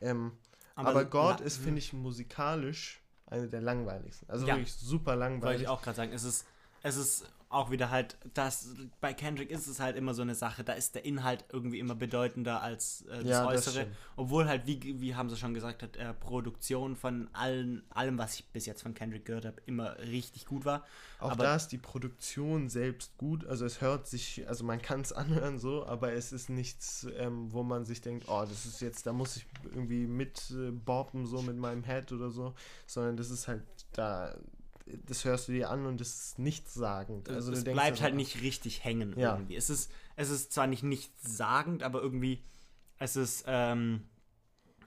Ähm, aber, aber God ist, finde ich, musikalisch eine der langweiligsten. Also ja. wirklich super langweilig. Wollte ich auch gerade sagen, es ist, es ist auch wieder halt, das bei Kendrick ist es halt immer so eine Sache, da ist der Inhalt irgendwie immer bedeutender als äh, das ja, Äußere. Das Obwohl halt, wie, wie haben sie schon gesagt, hat, äh, Produktion von allen, allem, was ich bis jetzt von Kendrick gehört habe, immer richtig gut war. Auch aber da ist die Produktion selbst gut, also es hört sich, also man kann es anhören so, aber es ist nichts, ähm, wo man sich denkt, oh, das ist jetzt, da muss ich irgendwie mit äh, boppen, so mit meinem Head oder so, sondern das ist halt da das hörst du dir an und es ist nichtssagend. Also es bleibt also, halt nicht richtig hängen ja. irgendwie. Es ist, es ist zwar nicht nichtssagend, aber irgendwie es ist, ähm,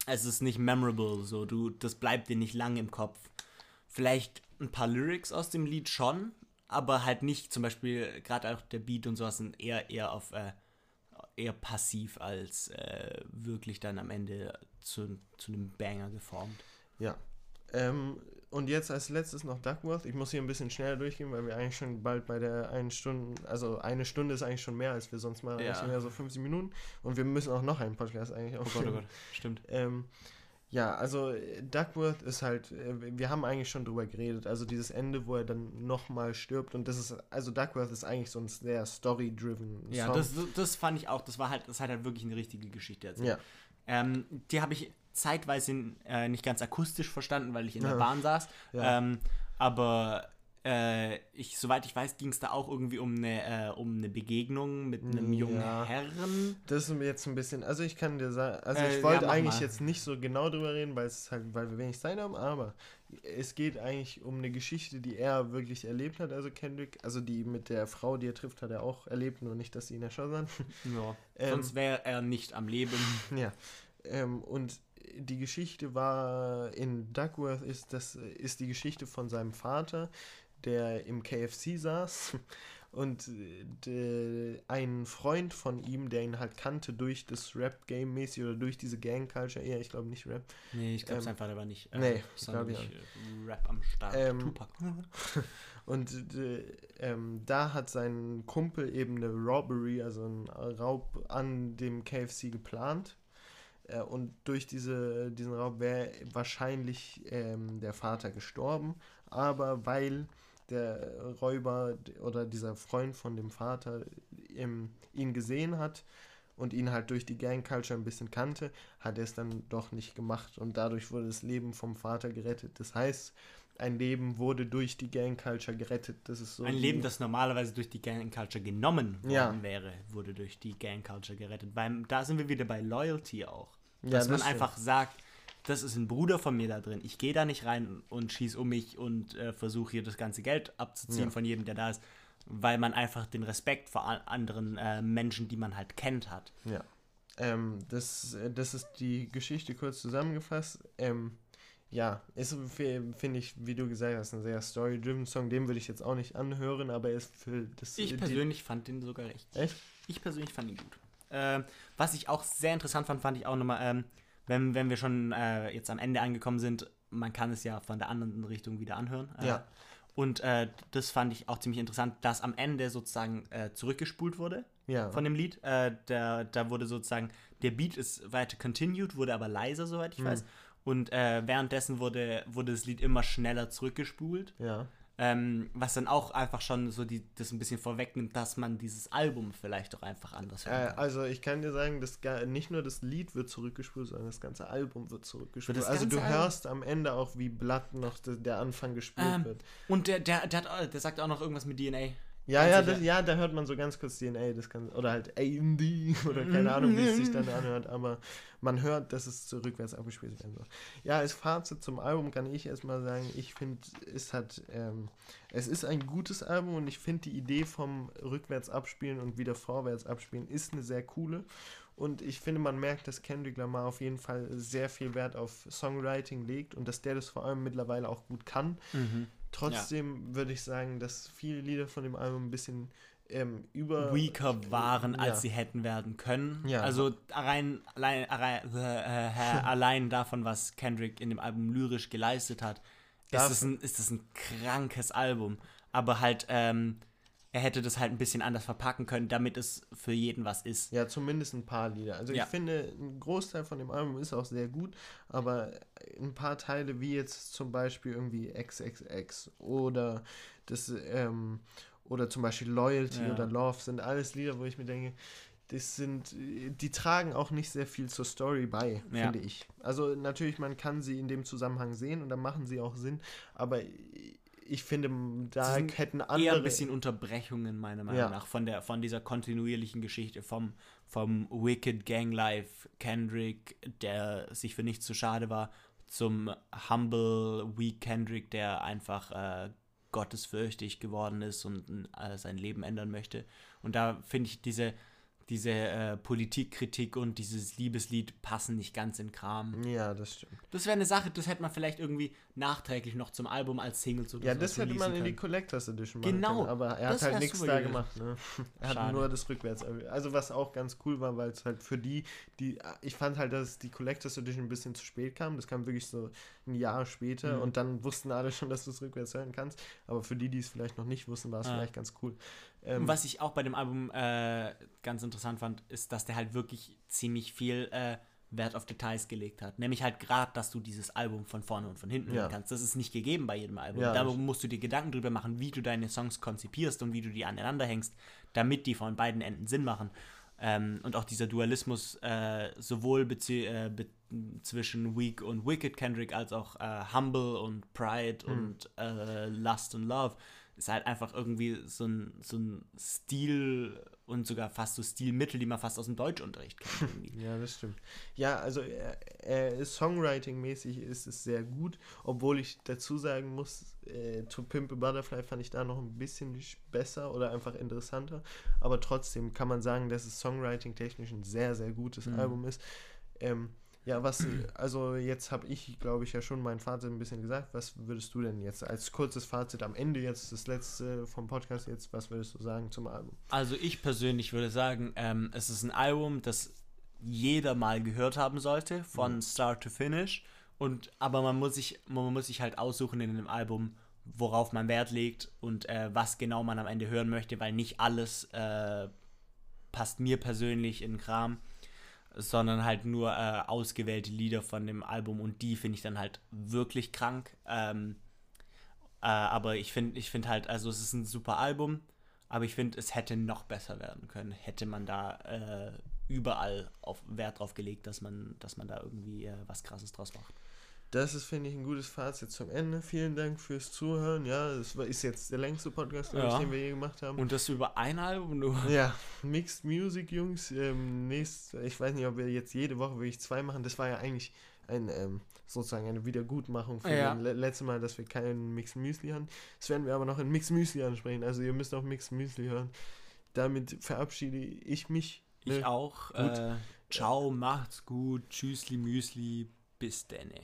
es ist nicht memorable. So, du, das bleibt dir nicht lang im Kopf. Vielleicht ein paar Lyrics aus dem Lied schon, aber halt nicht zum Beispiel gerade auch der Beat und sowas sind eher eher auf äh, eher passiv als äh, wirklich dann am Ende zu, zu einem Banger geformt. Ja. Ähm, und jetzt als letztes noch Duckworth. Ich muss hier ein bisschen schneller durchgehen, weil wir eigentlich schon bald bei der einen Stunde, also eine Stunde ist eigentlich schon mehr, als wir sonst mal ja. mehr so 50 Minuten. Und wir müssen auch noch einen Podcast eigentlich aufnehmen. Oh Gott, oh Gott, stimmt. Ähm, ja, also Duckworth ist halt, äh, wir haben eigentlich schon drüber geredet, also dieses Ende, wo er dann nochmal stirbt und das ist, also Duckworth ist eigentlich so ein sehr story-driven Ja, das, das fand ich auch, das war halt, das hat halt wirklich eine richtige Geschichte erzählt. Ja. Ähm, die habe ich zeitweise äh, nicht ganz akustisch verstanden, weil ich in der Bahn saß. Ja. Ähm, aber äh, ich, soweit ich weiß, ging es da auch irgendwie um eine, äh, um eine Begegnung mit einem mm, jungen ja. Herren. Das ist jetzt ein bisschen, also ich kann dir sagen, also ich äh, wollte ja, eigentlich mal. jetzt nicht so genau drüber reden, weil es halt, weil wir wenig Zeit haben, aber es geht eigentlich um eine Geschichte, die er wirklich erlebt hat, also Kendrick, also die mit der Frau, die er trifft, hat er auch erlebt, nur nicht, dass sie ihn erschossen hat. Ja, ähm, sonst wäre er nicht am Leben. Ja, ähm, und die Geschichte war in Duckworth ist das ist die Geschichte von seinem Vater, der im KFC saß und de, ein Freund von ihm, der ihn halt kannte durch das Rap-Game mäßig oder durch diese Gang-Culture, eher, ich glaube nicht Rap. Nee, ich glaube, ähm, sein Vater war nicht, äh, nee, ich glaube nicht äh, Rap am Start. Ähm, Tupac. und de, ähm, da hat sein Kumpel eben eine Robbery, also einen Raub an dem KFC geplant äh, und durch diese, diesen Raub wäre wahrscheinlich ähm, der Vater gestorben. Aber weil der Räuber oder dieser Freund von dem Vater ähm, ihn gesehen hat und ihn halt durch die Gang Culture ein bisschen kannte, hat er es dann doch nicht gemacht. Und dadurch wurde das Leben vom Vater gerettet. Das heißt, ein Leben wurde durch die Gang Culture gerettet. Das ist so ein Leben, das normalerweise durch die Gang Culture genommen worden ja. wäre, wurde durch die Gang Culture gerettet. Weil da sind wir wieder bei Loyalty auch. Ja, dass man einfach sagt, das ist ein Bruder von mir da drin. Ich gehe da nicht rein und schieße um mich und äh, versuche hier das ganze Geld abzuziehen ja. von jedem, der da ist, weil man einfach den Respekt vor anderen äh, Menschen, die man halt kennt, hat. Ja. Ähm, das, äh, das ist die Geschichte kurz zusammengefasst. Ähm, ja, ist, finde ich, wie du gesagt hast, ein sehr story-driven Song. Den würde ich jetzt auch nicht anhören, aber er ist für das. Ich persönlich fand den sogar recht. Echt? Ich persönlich fand ihn gut. Äh, was ich auch sehr interessant fand, fand ich auch nochmal, ähm, wenn, wenn wir schon äh, jetzt am Ende angekommen sind, man kann es ja von der anderen Richtung wieder anhören. Äh, ja. Und äh, das fand ich auch ziemlich interessant, dass am Ende sozusagen äh, zurückgespult wurde ja. von dem Lied. Äh, da, da wurde sozusagen, der Beat ist weiter continued, wurde aber leiser, soweit ich mhm. weiß. Und äh, währenddessen wurde, wurde das Lied immer schneller zurückgespult. Ja. Ähm, was dann auch einfach schon so die, das ein bisschen vorwegnimmt, dass man dieses Album vielleicht auch einfach anders hören kann. Äh, also ich kann dir sagen, dass nicht nur das Lied wird zurückgespult, sondern das ganze Album wird zurückgespult. Also du hörst am Ende auch, wie Blatt noch der Anfang gespielt ähm, wird. Und der, der, der, hat, der sagt auch noch irgendwas mit DNA. Ja, ja, das, ja, da hört man so ganz kurz DNA, das kann, oder halt AMD oder keine Ahnung, wie es sich dann anhört, aber man hört, dass es rückwärts abgespielt werden soll. Ja, als Fazit zum Album kann ich erstmal sagen, ich finde, es hat, ähm, es ist ein gutes Album und ich finde die Idee vom rückwärts abspielen und wieder vorwärts abspielen ist eine sehr coole und ich finde, man merkt, dass Kendrick Lamar auf jeden Fall sehr viel Wert auf Songwriting legt und dass der das vor allem mittlerweile auch gut kann. Mhm. Trotzdem ja. würde ich sagen, dass viele Lieder von dem Album ein bisschen ähm, über weaker waren, als ja. sie hätten werden können. Ja. Also allein, allein, allein, äh, äh, allein davon, was Kendrick in dem Album lyrisch geleistet hat, ist es ein, ist ein krankes Album. Aber halt, ähm, er hätte das halt ein bisschen anders verpacken können, damit es für jeden was ist. Ja, zumindest ein paar Lieder. Also ja. ich finde, ein Großteil von dem Album ist auch sehr gut, aber ein paar Teile, wie jetzt zum Beispiel irgendwie XXX oder das, ähm, oder zum Beispiel Loyalty ja. oder Love, sind alles Lieder, wo ich mir denke, das sind, die tragen auch nicht sehr viel zur Story bei, ja. finde ich. Also natürlich, man kann sie in dem Zusammenhang sehen und dann machen sie auch Sinn, aber ich finde, da hätten andere. Eher ein bisschen Unterbrechungen, meiner Meinung ja. nach, von, der, von dieser kontinuierlichen Geschichte vom, vom Wicked Gang Life Kendrick, der sich für nichts zu schade war, zum Humble Weak Kendrick, der einfach äh, gottesfürchtig geworden ist und äh, sein Leben ändern möchte. Und da finde ich diese diese äh, Politikkritik und dieses Liebeslied passen nicht ganz in Kram. Ja, das stimmt. Das wäre eine Sache, das hätte man vielleicht irgendwie nachträglich noch zum Album als Single zu Ja, das hätte man können. in die Collectors Edition machen genau, können, aber er hat halt nichts da gemacht. Ne? Er Schade. hat nur das rückwärts. Also was auch ganz cool war, weil es halt für die, die, ich fand halt, dass die Collectors Edition ein bisschen zu spät kam. Das kam wirklich so ein Jahr später mhm. und dann wussten alle schon, dass du es rückwärts hören kannst. Aber für die, die es vielleicht noch nicht wussten, war es ah. vielleicht ganz cool. Ähm, was ich auch bei dem Album äh, ganz interessant fand, ist, dass der halt wirklich ziemlich viel äh, Wert auf Details gelegt hat. Nämlich halt gerade, dass du dieses Album von vorne und von hinten ja. hören kannst. Das ist nicht gegeben bei jedem Album. Ja, da musst du dir Gedanken drüber machen, wie du deine Songs konzipierst und wie du die aneinander hängst, damit die von beiden Enden Sinn machen. Ähm, und auch dieser Dualismus äh, sowohl äh, zwischen Weak und Wicked Kendrick als auch äh, Humble und Pride mhm. und äh, Lust und Love ist halt einfach irgendwie so ein, so ein Stil und sogar fast so Stilmittel, die man fast aus dem Deutschunterricht kennt. ja, das stimmt. Ja, also äh, Songwriting-mäßig ist es sehr gut, obwohl ich dazu sagen muss, äh, To Pimp a Butterfly fand ich da noch ein bisschen besser oder einfach interessanter, aber trotzdem kann man sagen, dass es Songwriting-technisch ein sehr, sehr gutes mhm. Album ist. Ähm, ja, was, also jetzt habe ich, glaube ich, ja schon mein Fazit ein bisschen gesagt. Was würdest du denn jetzt als kurzes Fazit am Ende jetzt, das letzte vom Podcast jetzt, was würdest du sagen zum Album? Also ich persönlich würde sagen, ähm, es ist ein Album, das jeder mal gehört haben sollte, von mhm. Start to Finish. Und, aber man muss sich, man muss sich halt aussuchen in einem Album, worauf man Wert legt und äh, was genau man am Ende hören möchte, weil nicht alles äh, passt mir persönlich in den Kram sondern halt nur äh, ausgewählte Lieder von dem Album und die finde ich dann halt wirklich krank. Ähm, äh, aber ich finde ich find halt, also es ist ein super Album, aber ich finde, es hätte noch besser werden können, hätte man da äh, überall auf Wert drauf gelegt, dass man, dass man da irgendwie äh, was krasses draus macht. Das ist, finde ich, ein gutes Fazit zum Ende. Vielen Dank fürs Zuhören. Ja, das ist jetzt der längste Podcast, ja. den wir je gemacht haben. Und das über ein Album nur. Ja, Mixed Music, Jungs. Ähm, nächst, ich weiß nicht, ob wir jetzt jede Woche wirklich zwei machen. Das war ja eigentlich ein, ähm, sozusagen eine Wiedergutmachung für ja. das letzte Mal, dass wir keinen Mixed Müsli haben. Das werden wir aber noch in Mixed Müsli ansprechen. Also ihr müsst auch Mixed Müsli hören. Damit verabschiede ich mich. Ich ne? auch. Äh, ciao, macht's gut. Tschüssli, Müsli. Bis denne.